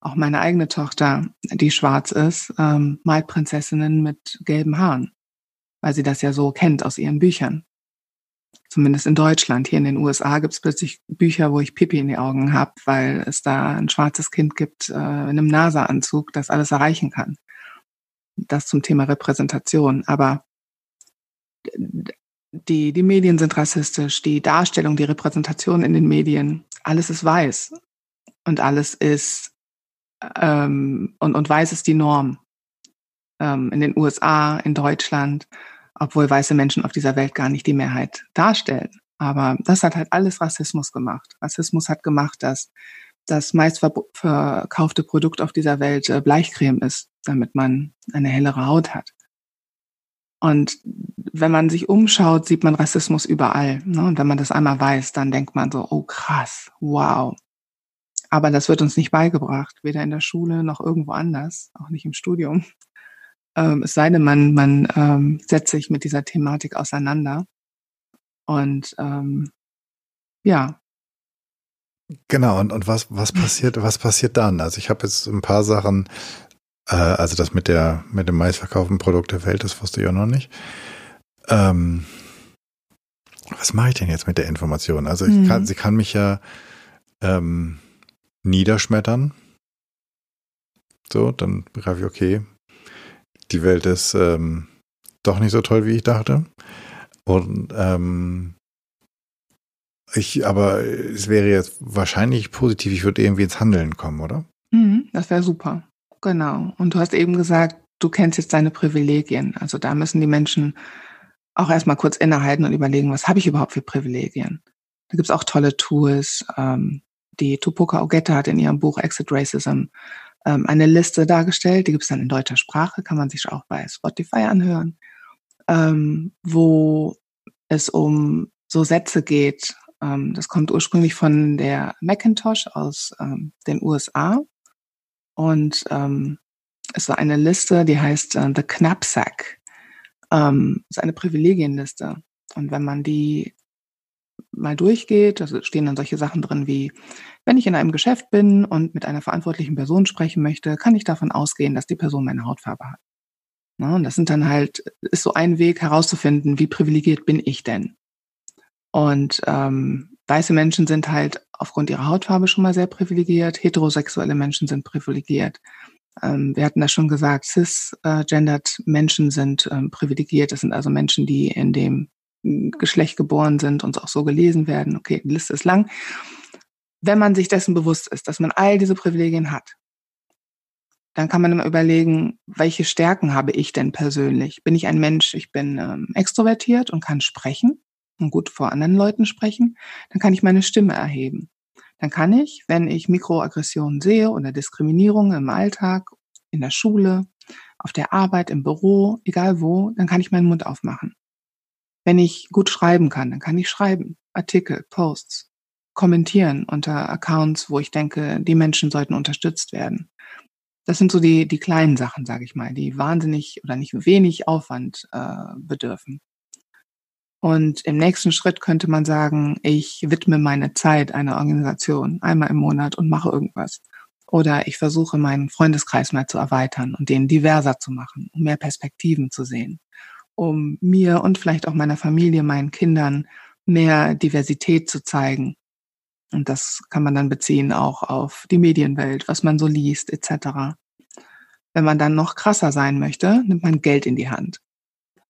Auch meine eigene Tochter, die schwarz ist, ähm, malt Prinzessinnen mit gelben Haaren, weil sie das ja so kennt aus ihren Büchern zumindest in Deutschland. Hier in den USA gibt es plötzlich Bücher, wo ich Pipi in die Augen habe, weil es da ein schwarzes Kind gibt äh, in einem NASA-Anzug, das alles erreichen kann. Das zum Thema Repräsentation. Aber die, die Medien sind rassistisch, die Darstellung, die Repräsentation in den Medien, alles ist weiß. Und alles ist, ähm, und, und weiß ist die Norm. Ähm, in den USA, in Deutschland obwohl weiße Menschen auf dieser Welt gar nicht die Mehrheit darstellen. Aber das hat halt alles Rassismus gemacht. Rassismus hat gemacht, dass das meistverkaufte Produkt auf dieser Welt äh, Bleichcreme ist, damit man eine hellere Haut hat. Und wenn man sich umschaut, sieht man Rassismus überall. Ne? Und wenn man das einmal weiß, dann denkt man so, oh krass, wow. Aber das wird uns nicht beigebracht, weder in der Schule noch irgendwo anders, auch nicht im Studium. Ähm, es sei denn, man, man ähm, setzt sich mit dieser Thematik auseinander. Und ähm, ja. Genau, und, und was, was [laughs] passiert, was passiert dann? Also ich habe jetzt ein paar Sachen, äh, also das mit der, mit dem meistverkauften Produkt der Welt, das wusste ich auch noch nicht. Ähm, was mache ich denn jetzt mit der Information? Also ich mhm. kann, sie kann mich ja ähm, niederschmettern. So, dann begreife ich, okay, die Welt ist ähm, doch nicht so toll, wie ich dachte. Und ähm, ich, aber es wäre jetzt wahrscheinlich positiv, ich würde irgendwie ins Handeln kommen, oder? Mhm, das wäre super. Genau. Und du hast eben gesagt, du kennst jetzt deine Privilegien. Also da müssen die Menschen auch erstmal kurz innehalten und überlegen, was habe ich überhaupt für Privilegien? Da gibt's auch tolle Tools. Ähm, die Tupoka Ogetta hat in ihrem Buch Exit Racism ähm, eine Liste dargestellt, die gibt es dann in deutscher Sprache, kann man sich auch bei Spotify anhören, ähm, wo es um so Sätze geht. Ähm, das kommt ursprünglich von der Macintosh aus ähm, den USA und ähm, es war eine Liste, die heißt äh, The Knapsack. Ähm, ist eine Privilegienliste. Und wenn man die mal durchgeht, also stehen dann solche Sachen drin wie, wenn ich in einem Geschäft bin und mit einer verantwortlichen Person sprechen möchte, kann ich davon ausgehen, dass die Person meine Hautfarbe hat. Ja, und das sind dann halt, ist so ein Weg herauszufinden, wie privilegiert bin ich denn? Und ähm, weiße Menschen sind halt aufgrund ihrer Hautfarbe schon mal sehr privilegiert, heterosexuelle Menschen sind privilegiert. Ähm, wir hatten das schon gesagt, cisgendered Menschen sind ähm, privilegiert. Das sind also Menschen, die in dem Geschlecht geboren sind und auch so gelesen werden. Okay, die Liste ist lang. Wenn man sich dessen bewusst ist, dass man all diese Privilegien hat, dann kann man immer überlegen, welche Stärken habe ich denn persönlich? Bin ich ein Mensch, ich bin ähm, extrovertiert und kann sprechen und gut vor anderen Leuten sprechen, dann kann ich meine Stimme erheben. Dann kann ich, wenn ich Mikroaggressionen sehe oder Diskriminierung im Alltag, in der Schule, auf der Arbeit, im Büro, egal wo, dann kann ich meinen Mund aufmachen. Wenn ich gut schreiben kann, dann kann ich schreiben. Artikel, Posts, kommentieren unter Accounts, wo ich denke, die Menschen sollten unterstützt werden. Das sind so die, die kleinen Sachen, sage ich mal, die wahnsinnig oder nicht wenig Aufwand äh, bedürfen. Und im nächsten Schritt könnte man sagen, ich widme meine Zeit einer Organisation einmal im Monat und mache irgendwas. Oder ich versuche meinen Freundeskreis mal zu erweitern und den diverser zu machen, um mehr Perspektiven zu sehen, um mir und vielleicht auch meiner Familie, meinen Kindern mehr Diversität zu zeigen und das kann man dann beziehen auch auf die Medienwelt, was man so liest, etc. Wenn man dann noch krasser sein möchte, nimmt man Geld in die Hand.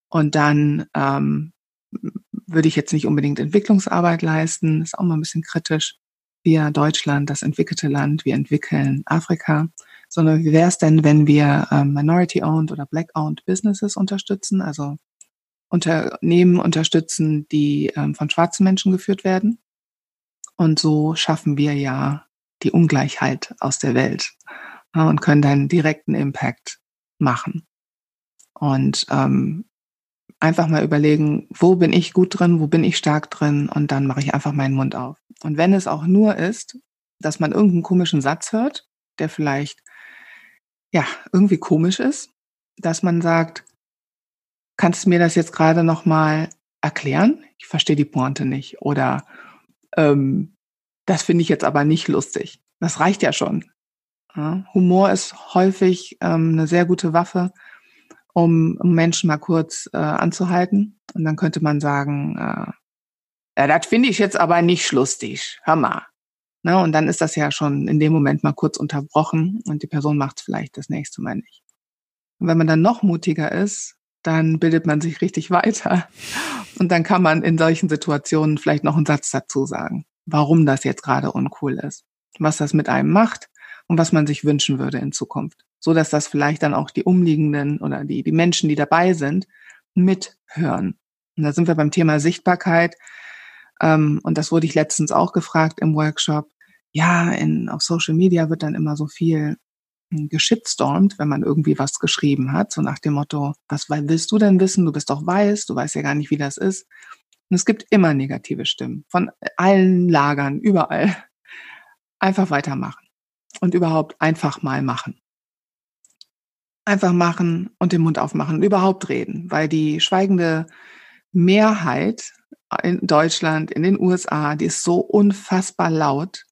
Und dann ähm, würde ich jetzt nicht unbedingt Entwicklungsarbeit leisten, ist auch mal ein bisschen kritisch. Wir Deutschland, das entwickelte Land, wir entwickeln Afrika, sondern wie wäre es denn, wenn wir ähm, Minority-owned oder Black-owned Businesses unterstützen, also Unternehmen unterstützen, die ähm, von schwarzen Menschen geführt werden und so schaffen wir ja die Ungleichheit aus der Welt ja, und können dann direkten Impact machen. Und ähm, einfach mal überlegen, wo bin ich gut drin, wo bin ich stark drin und dann mache ich einfach meinen Mund auf. Und wenn es auch nur ist, dass man irgendeinen komischen Satz hört, der vielleicht ja irgendwie komisch ist, dass man sagt, kannst du mir das jetzt gerade noch mal erklären? Ich verstehe die Pointe nicht oder ähm, das finde ich jetzt aber nicht lustig. Das reicht ja schon. Ja, Humor ist häufig ähm, eine sehr gute Waffe, um, Menschen mal kurz äh, anzuhalten. Und dann könnte man sagen, äh, ja, das finde ich jetzt aber nicht lustig. Mal. Na, und dann ist das ja schon in dem Moment mal kurz unterbrochen und die Person macht es vielleicht das nächste Mal nicht. Und wenn man dann noch mutiger ist, dann bildet man sich richtig [laughs] weiter. Und dann kann man in solchen Situationen vielleicht noch einen Satz dazu sagen, warum das jetzt gerade uncool ist, was das mit einem macht und was man sich wünschen würde in Zukunft. So dass das vielleicht dann auch die umliegenden oder die, die Menschen, die dabei sind, mithören. Und da sind wir beim Thema Sichtbarkeit. Ähm, und das wurde ich letztens auch gefragt im Workshop. Ja, in, auf Social Media wird dann immer so viel geschitstormt, wenn man irgendwie was geschrieben hat, so nach dem Motto, was willst du denn wissen? Du bist doch weiß, du weißt ja gar nicht, wie das ist. Und es gibt immer negative Stimmen von allen Lagern, überall. Einfach weitermachen und überhaupt einfach mal machen. Einfach machen und den Mund aufmachen und überhaupt reden, weil die schweigende Mehrheit in Deutschland, in den USA, die ist so unfassbar laut.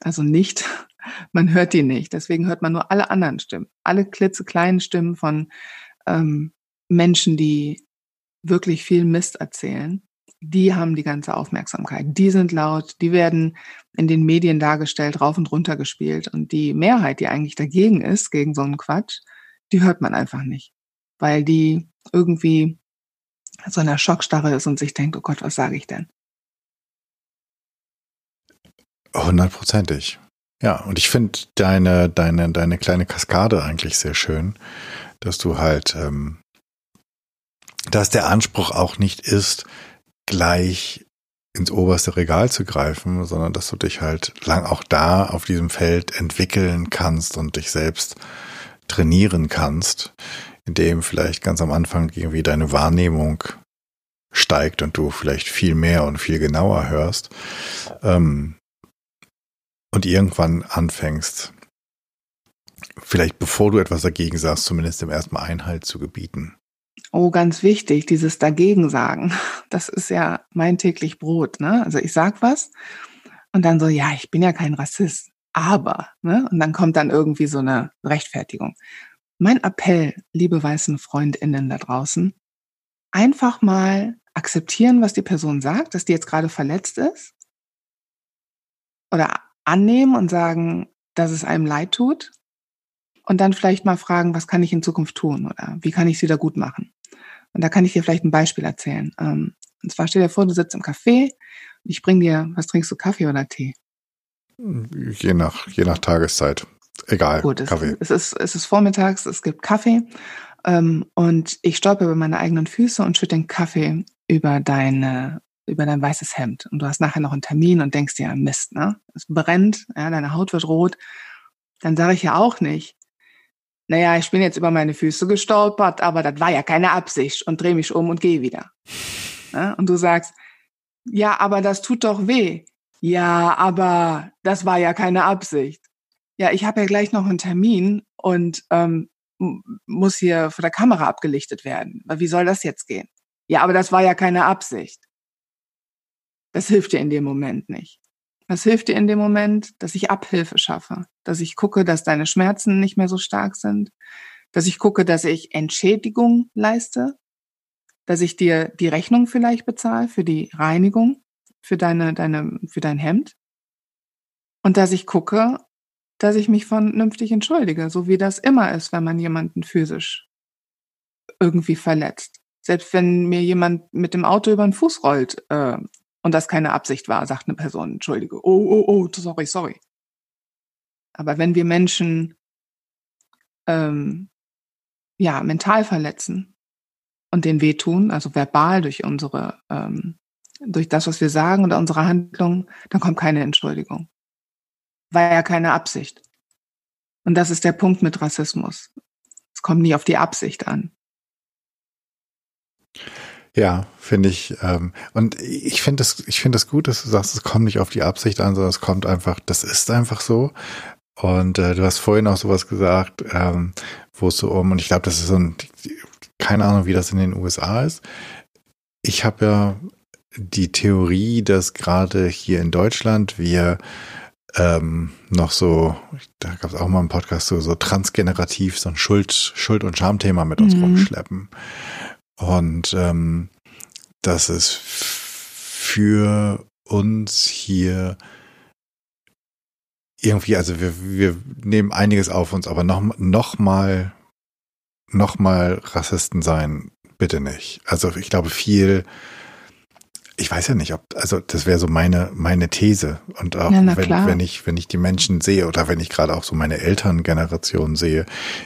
Also nicht [laughs] man hört die nicht. Deswegen hört man nur alle anderen Stimmen. Alle klitzekleinen Stimmen von ähm, Menschen, die wirklich viel Mist erzählen. Die haben die ganze Aufmerksamkeit. Die sind laut, die werden in den Medien dargestellt, rauf und runter gespielt. Und die Mehrheit, die eigentlich dagegen ist, gegen so einen Quatsch, die hört man einfach nicht. Weil die irgendwie so in der Schockstarre ist und sich denkt, oh Gott, was sage ich denn? Hundertprozentig. Ja, und ich finde deine, deine, deine kleine Kaskade eigentlich sehr schön, dass du halt, ähm, dass der Anspruch auch nicht ist, gleich ins oberste Regal zu greifen, sondern dass du dich halt lang auch da auf diesem Feld entwickeln kannst und dich selbst trainieren kannst, indem vielleicht ganz am Anfang irgendwie deine Wahrnehmung steigt und du vielleicht viel mehr und viel genauer hörst. Ähm, und irgendwann anfängst, vielleicht bevor du etwas dagegen sagst, zumindest im ersten Mal Einhalt zu gebieten. Oh, ganz wichtig, dieses dagegen sagen. Das ist ja mein täglich Brot, ne? Also ich sag was und dann so, ja, ich bin ja kein Rassist, aber, ne? Und dann kommt dann irgendwie so eine Rechtfertigung. Mein Appell, liebe weißen Freundinnen da draußen, einfach mal akzeptieren, was die Person sagt, dass die jetzt gerade verletzt ist oder annehmen und sagen, dass es einem leid tut und dann vielleicht mal fragen, was kann ich in Zukunft tun oder wie kann ich es wieder gut machen? Und da kann ich dir vielleicht ein Beispiel erzählen. Ähm, und zwar stell dir vor, du sitzt im Café und ich bring dir, was trinkst du, Kaffee oder Tee? Je nach, je nach Tageszeit. Egal. Gut, es, Kaffee. Es, ist, es ist vormittags, es gibt Kaffee ähm, und ich stolper über meine eigenen Füße und schütte den Kaffee über deine über dein weißes Hemd und du hast nachher noch einen Termin und denkst dir, Mist, ne? Es brennt, ja, deine Haut wird rot, dann sage ich ja auch nicht, naja, ich bin jetzt über meine Füße gestolpert, aber das war ja keine Absicht und drehe mich um und gehe wieder. Ja, und du sagst, ja, aber das tut doch weh. Ja, aber das war ja keine Absicht. Ja, ich habe ja gleich noch einen Termin und ähm, muss hier vor der Kamera abgelichtet werden. Wie soll das jetzt gehen? Ja, aber das war ja keine Absicht. Das hilft dir in dem Moment nicht. Das hilft dir in dem Moment, dass ich Abhilfe schaffe, dass ich gucke, dass deine Schmerzen nicht mehr so stark sind, dass ich gucke, dass ich Entschädigung leiste, dass ich dir die Rechnung vielleicht bezahle für die Reinigung, für deine, deine, für dein Hemd. Und dass ich gucke, dass ich mich vernünftig entschuldige, so wie das immer ist, wenn man jemanden physisch irgendwie verletzt. Selbst wenn mir jemand mit dem Auto über den Fuß rollt äh, und das keine Absicht war, sagt eine Person, entschuldige, oh, oh, oh, sorry, sorry. Aber wenn wir Menschen ähm, ja mental verletzen und den wehtun, also verbal durch unsere, ähm, durch das, was wir sagen oder unsere Handlung, dann kommt keine Entschuldigung. War ja keine Absicht. Und das ist der Punkt mit Rassismus. Es kommt nie auf die Absicht an. Ja, finde ich. Ähm, und ich finde das, ich finde das gut, dass du sagst, es kommt nicht auf die Absicht an, sondern es kommt einfach, das ist einfach so. Und äh, du hast vorhin auch sowas gesagt, ähm, wo es so um, und ich glaube, das ist so ein, keine Ahnung, wie das in den USA ist. Ich habe ja die Theorie, dass gerade hier in Deutschland wir ähm, noch so, da gab es auch mal einen Podcast, so, so transgenerativ so ein Schuld, Schuld- und Schamthema mit uns mhm. rumschleppen. Und ähm, dass es für uns hier irgendwie, also wir, wir nehmen einiges auf uns, aber noch, noch mal, noch mal Rassisten sein, bitte nicht. Also ich glaube viel, ich weiß ja nicht, ob, also das wäre so meine, meine These. Und auch ja, wenn, wenn ich, wenn ich die Menschen sehe oder wenn ich gerade auch so meine Elterngeneration sehe,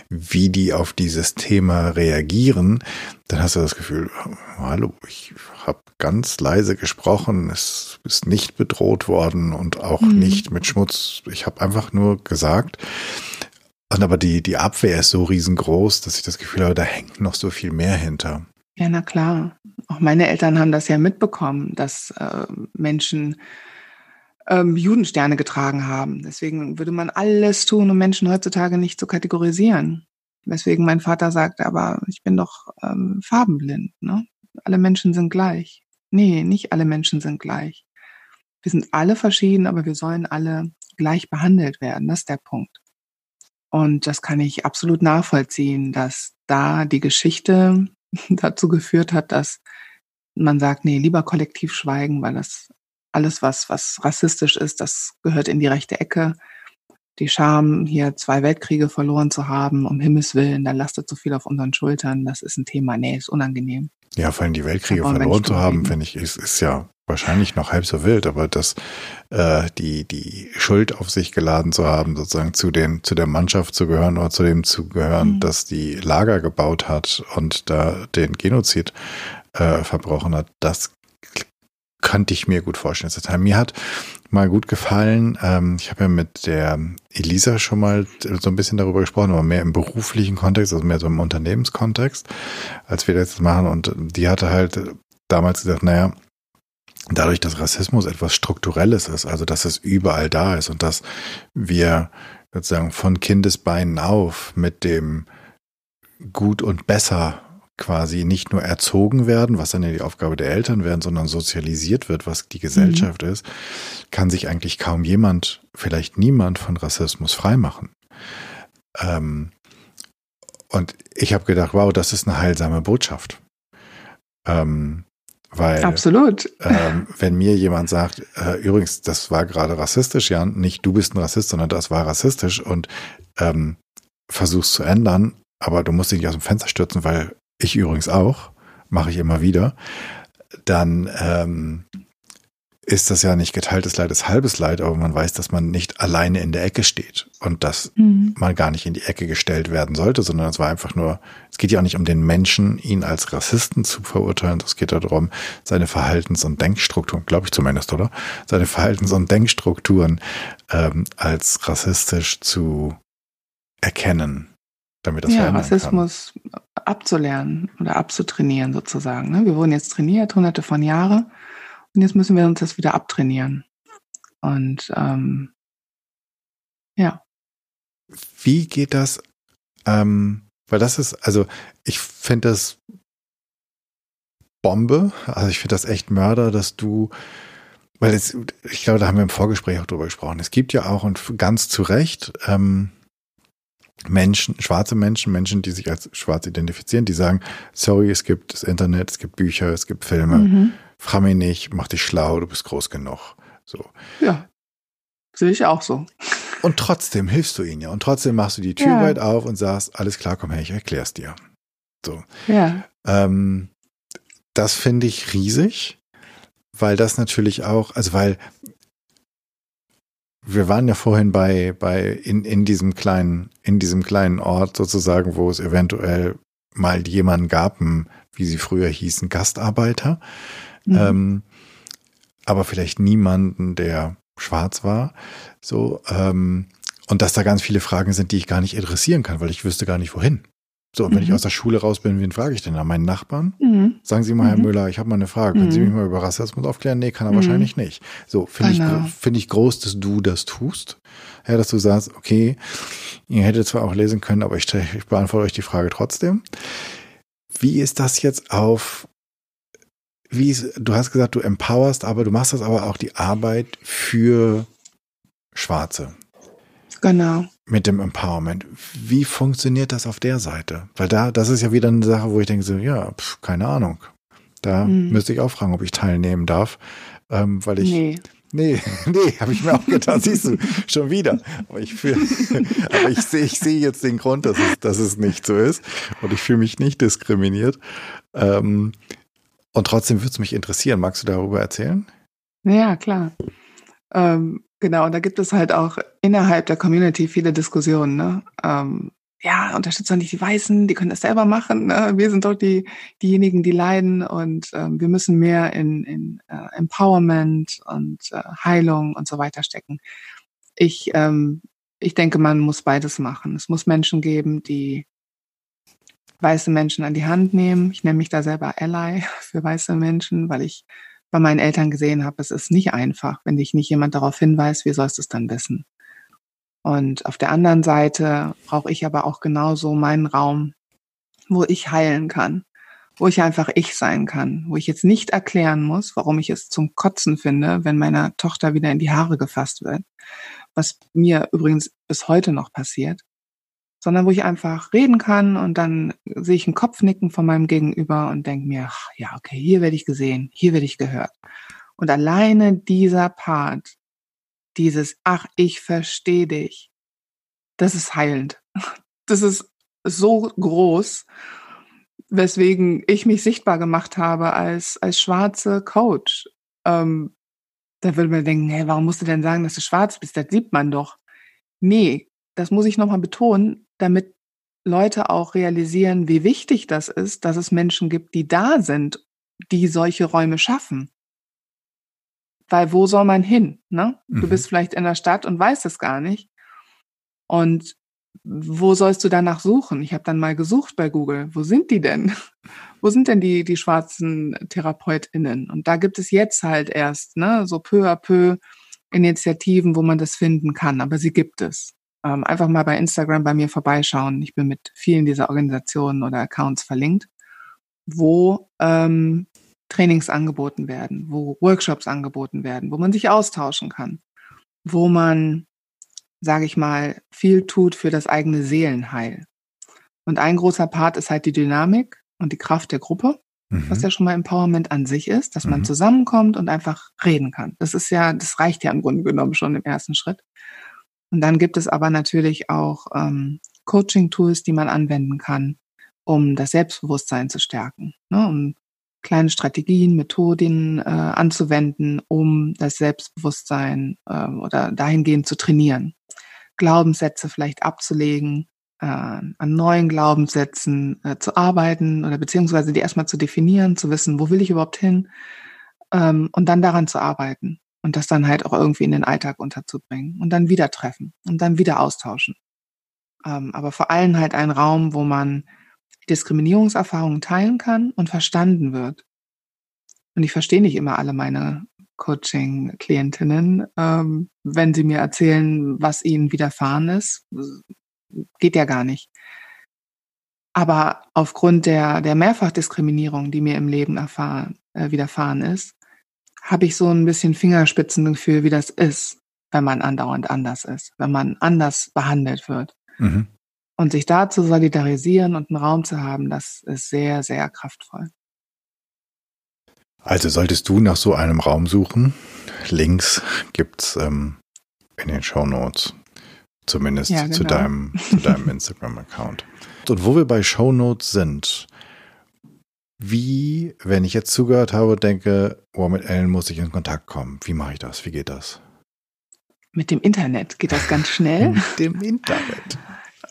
wie die auf dieses Thema reagieren, dann hast du das Gefühl, hallo, ich habe ganz leise gesprochen, es ist nicht bedroht worden und auch mhm. nicht mit Schmutz. Ich habe einfach nur gesagt, und aber die, die Abwehr ist so riesengroß, dass ich das Gefühl habe, da hängt noch so viel mehr hinter. Ja, na klar. Auch meine Eltern haben das ja mitbekommen, dass äh, Menschen ähm, Judensterne getragen haben. Deswegen würde man alles tun, um Menschen heutzutage nicht zu kategorisieren. Weswegen mein Vater sagte, aber ich bin doch ähm, farbenblind. Ne? Alle Menschen sind gleich. Nee, nicht alle Menschen sind gleich. Wir sind alle verschieden, aber wir sollen alle gleich behandelt werden. Das ist der Punkt. Und das kann ich absolut nachvollziehen, dass da die Geschichte [laughs] dazu geführt hat, dass man sagt, nee, lieber kollektiv schweigen, weil das alles, was, was rassistisch ist, das gehört in die rechte Ecke. Die Scham, hier zwei Weltkriege verloren zu haben, um Himmels Willen, da lastet so viel auf unseren Schultern, das ist ein Thema, nee, ist unangenehm. Ja, vor allem die Weltkriege verloren zu haben, finde ich, ist, ist ja wahrscheinlich noch halb so wild, aber das äh, die die Schuld auf sich geladen zu haben, sozusagen zu den zu der Mannschaft zu gehören oder zu dem zu gehören, mhm. dass die Lager gebaut hat und da den Genozid äh, verbrochen hat, das könnte ich mir gut vorstellen. Das mir hat mal gut gefallen. Ähm, ich habe ja mit der Elisa schon mal so ein bisschen darüber gesprochen, aber mehr im beruflichen Kontext, also mehr so im Unternehmenskontext, als wir das machen. Und die hatte halt damals gesagt, naja, dadurch, dass Rassismus etwas Strukturelles ist, also dass es überall da ist und dass wir sozusagen von Kindesbeinen auf mit dem Gut und Besser quasi nicht nur erzogen werden, was dann ja die Aufgabe der Eltern werden, sondern sozialisiert wird, was die Gesellschaft mhm. ist, kann sich eigentlich kaum jemand, vielleicht niemand von Rassismus freimachen. Ähm, und ich habe gedacht, wow, das ist eine heilsame Botschaft. Ähm, weil, Absolut. Ähm, [laughs] wenn mir jemand sagt, äh, übrigens, das war gerade rassistisch, ja, nicht du bist ein Rassist, sondern das war rassistisch und ähm, versuchst zu ändern, aber du musst dich nicht aus dem Fenster stürzen, weil ich übrigens auch, mache ich immer wieder, dann ähm, ist das ja nicht geteiltes Leid, ist halbes Leid, aber man weiß, dass man nicht alleine in der Ecke steht und dass mhm. man gar nicht in die Ecke gestellt werden sollte, sondern es war einfach nur, es geht ja auch nicht um den Menschen, ihn als Rassisten zu verurteilen, es geht darum, seine Verhaltens- und Denkstrukturen, glaube ich zumindest, oder? Seine Verhaltens- und Denkstrukturen ähm, als rassistisch zu erkennen damit das ja, Rassismus kann. Abzulernen oder abzutrainieren sozusagen. Ne? Wir wurden jetzt trainiert, hunderte von Jahren, und jetzt müssen wir uns das wieder abtrainieren. Und ähm, ja. Wie geht das? Ähm, weil das ist, also ich finde das Bombe, also ich finde das echt Mörder, dass du, weil es, ich glaube, da haben wir im Vorgespräch auch drüber gesprochen. Es gibt ja auch und ganz zu Recht ähm, Menschen, schwarze Menschen, Menschen, die sich als schwarz identifizieren, die sagen, sorry, es gibt das Internet, es gibt Bücher, es gibt Filme, mhm. frag mich nicht, mach dich schlau, du bist groß genug. So. Ja. Sehe ich auch so. [laughs] Und trotzdem hilfst du ihnen ja. Und trotzdem machst du die Tür ja. weit auf und sagst, alles klar, komm her, ich erklär's dir. So. Ja. Ähm, das finde ich riesig, weil das natürlich auch, also weil wir waren ja vorhin bei, bei in, in diesem kleinen, in diesem kleinen Ort sozusagen, wo es eventuell mal jemanden gab, wie sie früher hießen, Gastarbeiter. Mhm. Ähm, aber vielleicht niemanden, der schwarz war. So, ähm, und dass da ganz viele Fragen sind, die ich gar nicht adressieren kann, weil ich wüsste gar nicht wohin. So, und wenn mhm. ich aus der Schule raus bin, wen frage ich denn da? Meinen Nachbarn? Mhm. Sagen Sie mal, Herr mhm. Müller, ich habe mal eine Frage. Können Sie mhm. mich mal über Rassismus aufklären? Nee, kann er mhm. wahrscheinlich nicht. So, finde genau. ich, finde ich groß, dass du das tust. Ja, dass du sagst, okay, ihr hättet zwar auch lesen können, aber ich, ich beantworte euch die Frage trotzdem. Wie ist das jetzt auf, wie ist, du hast gesagt, du empowerst, aber du machst das aber auch die Arbeit für Schwarze. Genau. Mit dem Empowerment. Wie funktioniert das auf der Seite? Weil da, das ist ja wieder eine Sache, wo ich denke so, ja, pf, keine Ahnung. Da hm. müsste ich auch fragen, ob ich teilnehmen darf, ähm, weil ich. Nee. Nee, [laughs] nee, habe ich mir auch gedacht, siehst du, schon wieder. Aber ich, [laughs] aber ich sehe ich seh jetzt den Grund, dass es, dass es nicht so ist. Und ich fühle mich nicht diskriminiert. Ähm, und trotzdem würde es mich interessieren. Magst du darüber erzählen? Ja, klar. Ähm, Genau, und da gibt es halt auch innerhalb der Community viele Diskussionen. Ne? Ähm, ja, unterstützt doch nicht die Weißen, die können das selber machen. Ne? Wir sind doch die, diejenigen, die leiden und ähm, wir müssen mehr in, in äh, Empowerment und äh, Heilung und so weiter stecken. Ich, ähm, ich denke, man muss beides machen. Es muss Menschen geben, die weiße Menschen an die Hand nehmen. Ich nenne mich da selber Ally für weiße Menschen, weil ich bei meinen Eltern gesehen habe, es ist nicht einfach, wenn dich nicht jemand darauf hinweist, wie sollst du es dann wissen? Und auf der anderen Seite brauche ich aber auch genauso meinen Raum, wo ich heilen kann, wo ich einfach ich sein kann, wo ich jetzt nicht erklären muss, warum ich es zum Kotzen finde, wenn meiner Tochter wieder in die Haare gefasst wird, was mir übrigens bis heute noch passiert sondern wo ich einfach reden kann und dann sehe ich einen Kopfnicken von meinem Gegenüber und denke mir, ach, ja, okay, hier werde ich gesehen, hier werde ich gehört. Und alleine dieser Part, dieses, ach, ich verstehe dich, das ist heilend. [laughs] Das ist so groß, weswegen ich mich sichtbar gemacht habe als, als schwarze Coach. Ähm, da würde man denken, hey, warum musst du denn sagen, dass du schwarz bist? Das sieht man doch. Nee, das muss ich nochmal betonen damit Leute auch realisieren, wie wichtig das ist, dass es Menschen gibt, die da sind, die solche Räume schaffen. Weil wo soll man hin? Ne? Mhm. Du bist vielleicht in der Stadt und weißt es gar nicht. Und wo sollst du danach suchen? Ich habe dann mal gesucht bei Google. Wo sind die denn? [laughs] wo sind denn die, die schwarzen TherapeutInnen? Und da gibt es jetzt halt erst, ne, so peu à peu Initiativen, wo man das finden kann. Aber sie gibt es ähm, einfach mal bei Instagram bei mir vorbeischauen. Ich bin mit vielen dieser Organisationen oder Accounts verlinkt, wo ähm, Trainings angeboten werden, wo Workshops angeboten werden, wo man sich austauschen kann, wo man, sage ich mal, viel tut für das eigene Seelenheil. Und ein großer Part ist halt die Dynamik und die Kraft der Gruppe, mhm. was ja schon mal Empowerment an sich ist, dass mhm. man zusammenkommt und einfach reden kann. Das ist ja, das reicht ja im Grunde genommen schon im ersten Schritt. Und dann gibt es aber natürlich auch ähm, Coaching-Tools, die man anwenden kann, um das Selbstbewusstsein zu stärken, ne? um kleine Strategien, Methoden äh, anzuwenden, um das Selbstbewusstsein äh, oder dahingehend zu trainieren. Glaubenssätze vielleicht abzulegen, äh, an neuen Glaubenssätzen äh, zu arbeiten oder beziehungsweise die erstmal zu definieren, zu wissen, wo will ich überhaupt hin ähm, und dann daran zu arbeiten und das dann halt auch irgendwie in den Alltag unterzubringen und dann wieder treffen und dann wieder austauschen. Ähm, aber vor allem halt ein Raum, wo man Diskriminierungserfahrungen teilen kann und verstanden wird. Und ich verstehe nicht immer alle meine Coaching-Klientinnen, ähm, wenn sie mir erzählen, was ihnen widerfahren ist. Geht ja gar nicht. Aber aufgrund der, der Mehrfachdiskriminierung, die mir im Leben erfahren, äh, widerfahren ist, habe ich so ein bisschen Fingerspitzengefühl, wie das ist, wenn man andauernd anders ist, wenn man anders behandelt wird. Mhm. Und sich da zu solidarisieren und einen Raum zu haben, das ist sehr, sehr kraftvoll. Also solltest du nach so einem Raum suchen. Links gibt's ähm, in den Show Notes. Zumindest ja, genau. zu deinem, zu deinem [laughs] Instagram-Account. Und wo wir bei Show Notes sind, wie, wenn ich jetzt zugehört habe und denke, oh, mit Ellen muss ich in Kontakt kommen, wie mache ich das? Wie geht das? Mit dem Internet geht das ganz schnell. [laughs] mit dem Internet.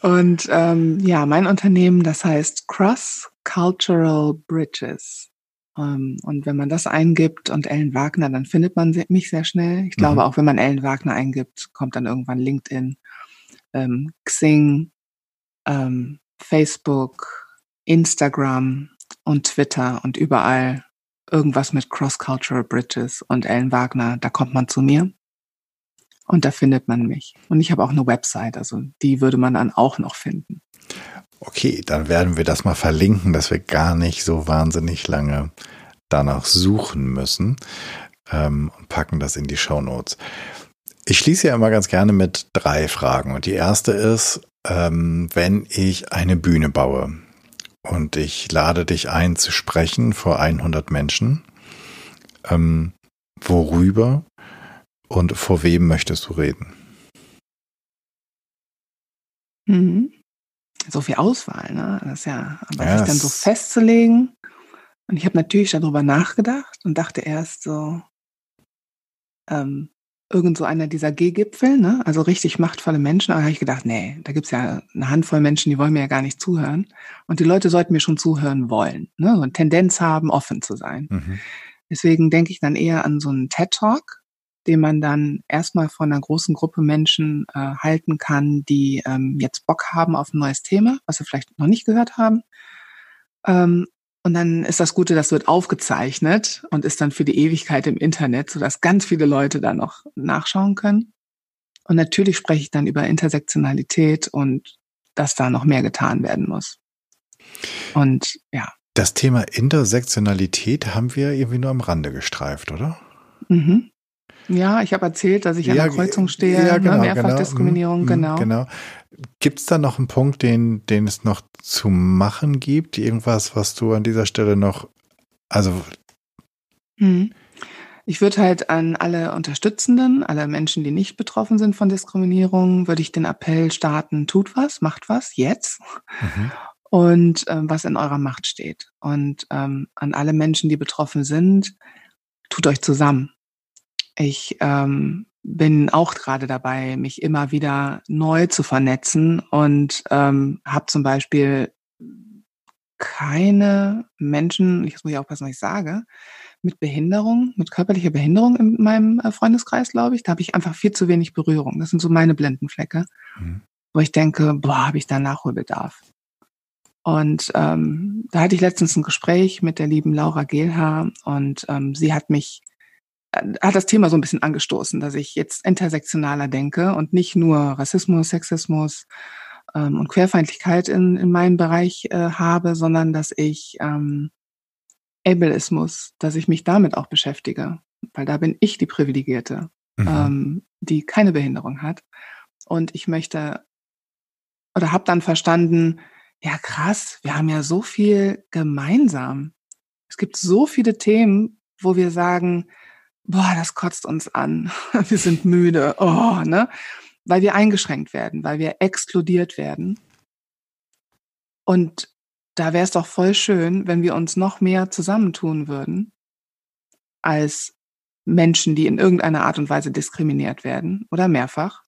Und ähm, ja, mein Unternehmen, das heißt Cross Cultural Bridges. Ähm, und wenn man das eingibt und Ellen Wagner, dann findet man mich sehr schnell. Ich glaube, mhm. auch wenn man Ellen Wagner eingibt, kommt dann irgendwann LinkedIn, ähm, Xing, ähm, Facebook, Instagram und Twitter und überall irgendwas mit Cross-Cultural Bridges und Ellen Wagner, da kommt man zu mir und da findet man mich. Und ich habe auch eine Website, also die würde man dann auch noch finden. Okay, dann werden wir das mal verlinken, dass wir gar nicht so wahnsinnig lange danach suchen müssen ähm, und packen das in die Show Notes. Ich schließe ja immer ganz gerne mit drei Fragen. Und die erste ist, ähm, wenn ich eine Bühne baue und ich lade dich ein zu sprechen vor 100 Menschen, ähm, worüber und vor wem möchtest du reden? Mhm. So viel Auswahl, ne? Das ist ja, aber ja, sich dann so festzulegen. Und ich habe natürlich darüber nachgedacht und dachte erst so, ähm, irgend so einer dieser G-Gipfel, ne? also richtig machtvolle Menschen. Aber da habe ich gedacht, nee, da gibt's ja eine Handvoll Menschen, die wollen mir ja gar nicht zuhören. Und die Leute sollten mir schon zuhören wollen, ne? so eine Tendenz haben, offen zu sein. Mhm. Deswegen denke ich dann eher an so einen TED-Talk, den man dann erstmal von einer großen Gruppe Menschen äh, halten kann, die ähm, jetzt Bock haben auf ein neues Thema, was sie vielleicht noch nicht gehört haben. Ähm, und dann ist das Gute, das wird aufgezeichnet und ist dann für die Ewigkeit im Internet, sodass ganz viele Leute da noch nachschauen können. Und natürlich spreche ich dann über Intersektionalität und dass da noch mehr getan werden muss. Und ja. Das Thema Intersektionalität haben wir irgendwie nur am Rande gestreift, oder? Mhm. Ja, ich habe erzählt, dass ich ja, an der Kreuzung stehe, ja, ne, genau, ne? Mehrfachdiskriminierung, genau. genau. Gibt es da noch einen Punkt, den, den es noch zu machen gibt? Irgendwas, was du an dieser Stelle noch, also. Hm. Ich würde halt an alle Unterstützenden, alle Menschen, die nicht betroffen sind von Diskriminierung, würde ich den Appell starten, tut was, macht was, jetzt. Mhm. Und ähm, was in eurer Macht steht. Und ähm, an alle Menschen, die betroffen sind, tut euch zusammen. Ich ähm, bin auch gerade dabei, mich immer wieder neu zu vernetzen und ähm, habe zum Beispiel keine Menschen, ich muss ja aufpassen, was ich sage, mit Behinderung, mit körperlicher Behinderung in meinem äh, Freundeskreis, glaube ich. Da habe ich einfach viel zu wenig Berührung. Das sind so meine Blindenflecke, mhm. wo ich denke, boah, habe ich da Nachholbedarf. Und ähm, da hatte ich letztens ein Gespräch mit der lieben Laura Gehlhaar und ähm, sie hat mich hat das Thema so ein bisschen angestoßen, dass ich jetzt intersektionaler denke und nicht nur Rassismus, Sexismus ähm, und Querfeindlichkeit in, in meinem Bereich äh, habe, sondern dass ich ähm, Ableismus, dass ich mich damit auch beschäftige, weil da bin ich die Privilegierte, mhm. ähm, die keine Behinderung hat. Und ich möchte oder habe dann verstanden, ja krass, wir haben ja so viel gemeinsam. Es gibt so viele Themen, wo wir sagen, boah, das kotzt uns an, [laughs] wir sind müde, oh, ne? Weil wir eingeschränkt werden, weil wir exkludiert werden. Und da wäre es doch voll schön, wenn wir uns noch mehr zusammentun würden als Menschen, die in irgendeiner Art und Weise diskriminiert werden oder mehrfach.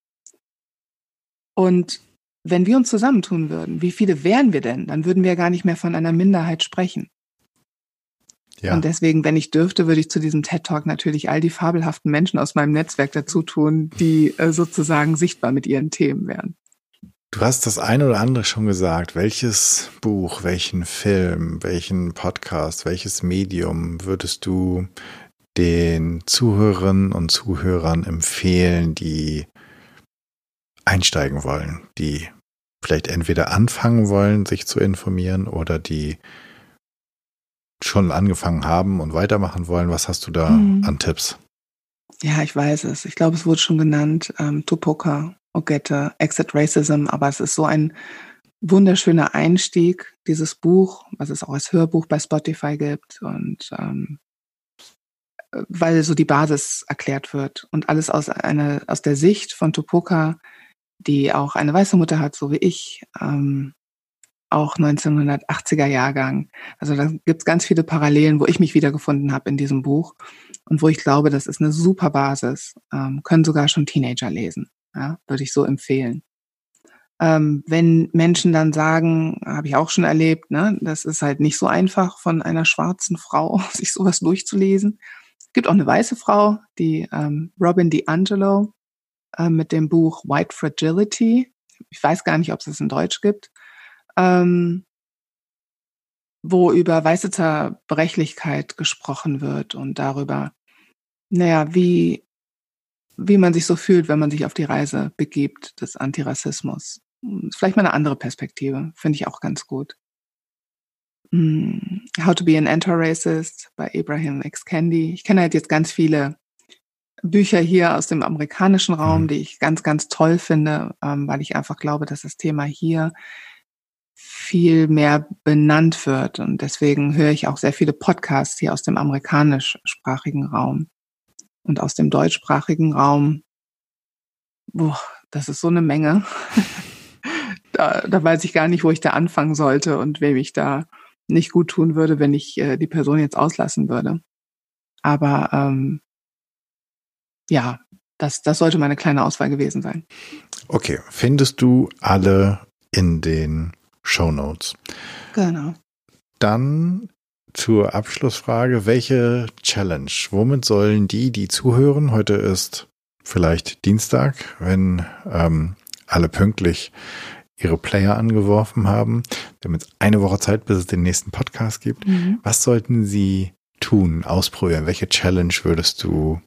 Und wenn wir uns zusammentun würden, wie viele wären wir denn? Dann würden wir gar nicht mehr von einer Minderheit sprechen. Ja. Und deswegen, wenn ich dürfte, würde ich zu diesem TED Talk natürlich all die fabelhaften Menschen aus meinem Netzwerk dazu tun, die äh, sozusagen sichtbar mit ihren Themen wären. Du hast das eine oder andere schon gesagt. Welches Buch, welchen Film, welchen Podcast, welches Medium würdest du den Zuhörerinnen und Zuhörern empfehlen, die einsteigen wollen, die vielleicht entweder anfangen wollen, sich zu informieren oder die schon angefangen haben und weitermachen wollen? Was hast du da mhm. an Tipps? Ja, ich weiß es. Ich glaube, es wurde schon genannt, ähm, Tupoka Ogette, Exit Racism, aber es ist so ein wunderschöner Einstieg, dieses Buch, was es auch als Hörbuch bei Spotify gibt und ähm, weil so die Basis erklärt wird und alles aus einer aus der Sicht von Tupoka, die auch eine weiße Mutter hat, so wie ich, ähm, auch 1980er Jahrgang. Also da gibt es ganz viele Parallelen, wo ich mich wiedergefunden habe in diesem Buch und wo ich glaube, das ist eine super Basis. Ähm, können sogar schon Teenager lesen. Ja, würde ich so empfehlen. Ähm, wenn Menschen dann sagen, habe ich auch schon erlebt, ne, das ist halt nicht so einfach von einer schwarzen Frau, [laughs] sich sowas durchzulesen. Es gibt auch eine weiße Frau, die ähm, Robin DiAngelo äh, mit dem Buch White Fragility. Ich weiß gar nicht, ob es es in Deutsch gibt. Ähm, wo über weiße Zerbrechlichkeit gesprochen wird und darüber, naja, wie wie man sich so fühlt, wenn man sich auf die Reise begibt des Antirassismus. Hm, vielleicht mal eine andere Perspektive, finde ich auch ganz gut. Hm, How to be an Anti-Racist bei Abraham X. Candy. Ich kenne halt jetzt ganz viele Bücher hier aus dem amerikanischen Raum, mhm. die ich ganz, ganz toll finde, ähm, weil ich einfach glaube, dass das Thema hier viel mehr benannt wird. Und deswegen höre ich auch sehr viele Podcasts hier aus dem amerikanischsprachigen Raum und aus dem deutschsprachigen Raum, boah, das ist so eine Menge. [laughs] da, da weiß ich gar nicht, wo ich da anfangen sollte und wem ich da nicht gut tun würde, wenn ich äh, die Person jetzt auslassen würde. Aber ähm, ja, das, das sollte meine kleine Auswahl gewesen sein. Okay, findest du alle in den Show Notes? Genau. Dann zur Abschlussfrage, welche Challenge, womit sollen die, die zuhören, heute ist vielleicht Dienstag, wenn ähm, alle pünktlich ihre Player angeworfen haben. Wir haben jetzt eine Woche Zeit, bis es den nächsten Podcast gibt. Mhm. Was sollten sie tun, ausprobieren? Welche Challenge würdest du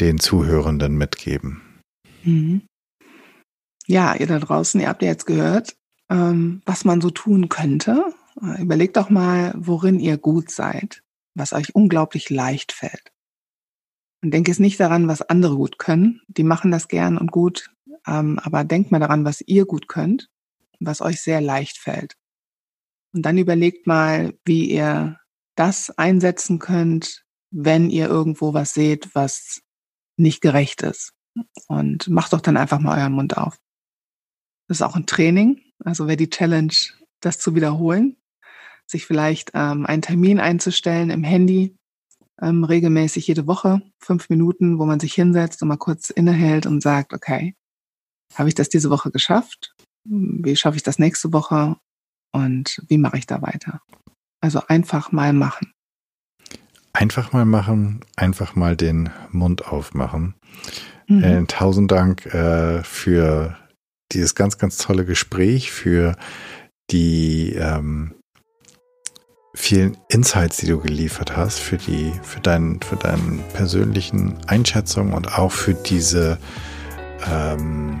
den Zuhörenden mitgeben? Mhm. Ja, ihr da draußen, ihr habt ja jetzt gehört, ähm, was man so tun könnte, äh, überlegt doch mal, worin ihr gut seid, was euch unglaublich leicht fällt. Und denkt jetzt nicht daran, was andere gut können. Die machen das gern und gut. Ähm, aber denkt mal daran, was ihr gut könnt, was euch sehr leicht fällt. Und dann überlegt mal, wie ihr das einsetzen könnt, wenn ihr irgendwo was seht, was nicht gerecht ist. Und macht doch dann einfach mal euren Mund auf. Das ist auch ein Training. Also wer die Challenge, das zu wiederholen, sich vielleicht ähm, einen Termin einzustellen im Handy, ähm, regelmäßig jede Woche, fünf Minuten, wo man sich hinsetzt und mal kurz innehält und sagt, okay, habe ich das diese Woche geschafft? Wie schaffe ich das nächste Woche? Und wie mache ich da weiter? Also einfach mal machen. Einfach mal machen, einfach mal den Mund aufmachen. Mhm. Äh, tausend Dank äh, für dieses ganz, ganz tolle Gespräch, für die ähm, vielen Insights, die du geliefert hast, für die, für deinen, für deinen persönlichen Einschätzungen und auch für diese ähm,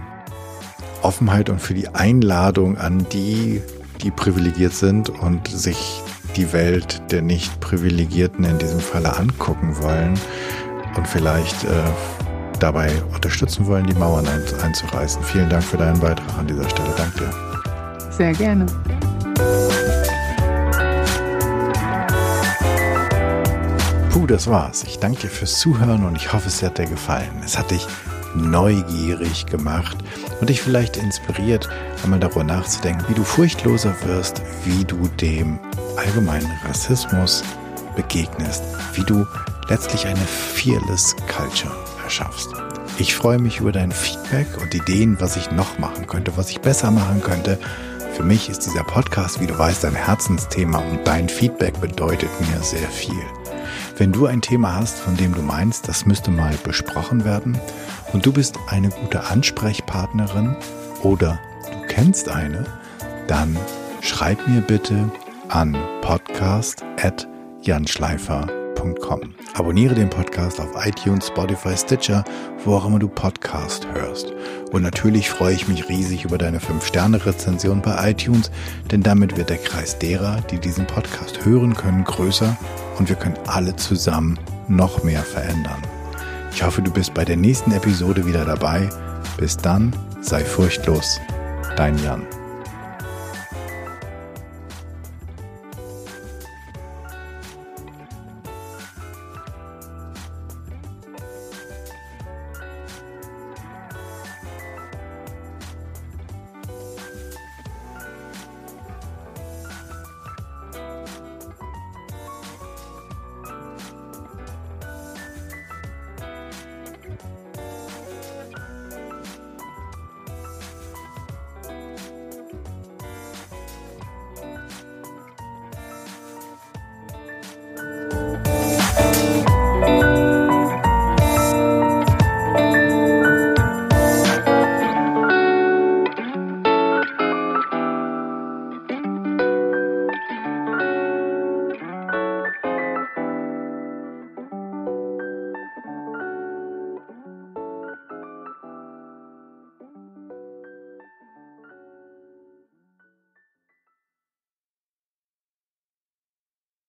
Offenheit und für die Einladung an die, die privilegiert sind und sich die Welt der Nicht-Privilegierten in diesem Falle angucken wollen und vielleicht äh, dabei unterstützen wollen, die Mauern ein, einzureißen. Vielen Dank für deinen Beitrag an dieser Stelle. Danke. Sehr gerne. Puh, das war's. Ich danke dir fürs Zuhören und ich hoffe, es hat dir gefallen. Es hat dich neugierig gemacht und dich vielleicht inspiriert, einmal darüber nachzudenken, wie du furchtloser wirst, wie du dem allgemeinen Rassismus begegnest, wie du letztlich eine fearless Culture erschaffst. Ich freue mich über dein Feedback und Ideen, was ich noch machen könnte, was ich besser machen könnte. Für mich ist dieser Podcast, wie du weißt, ein Herzensthema und dein Feedback bedeutet mir sehr viel. Wenn du ein Thema hast, von dem du meinst, das müsste mal besprochen werden und du bist eine gute Ansprechpartnerin oder du kennst eine, dann schreib mir bitte an podcast.janschleifer.com. Abonniere den Podcast auf iTunes, Spotify, Stitcher, wo auch immer du Podcast hörst. Und natürlich freue ich mich riesig über deine 5-Sterne-Rezension bei iTunes, denn damit wird der Kreis derer, die diesen Podcast hören können, größer und wir können alle zusammen noch mehr verändern. Ich hoffe, du bist bei der nächsten Episode wieder dabei. Bis dann, sei furchtlos. Dein Jan.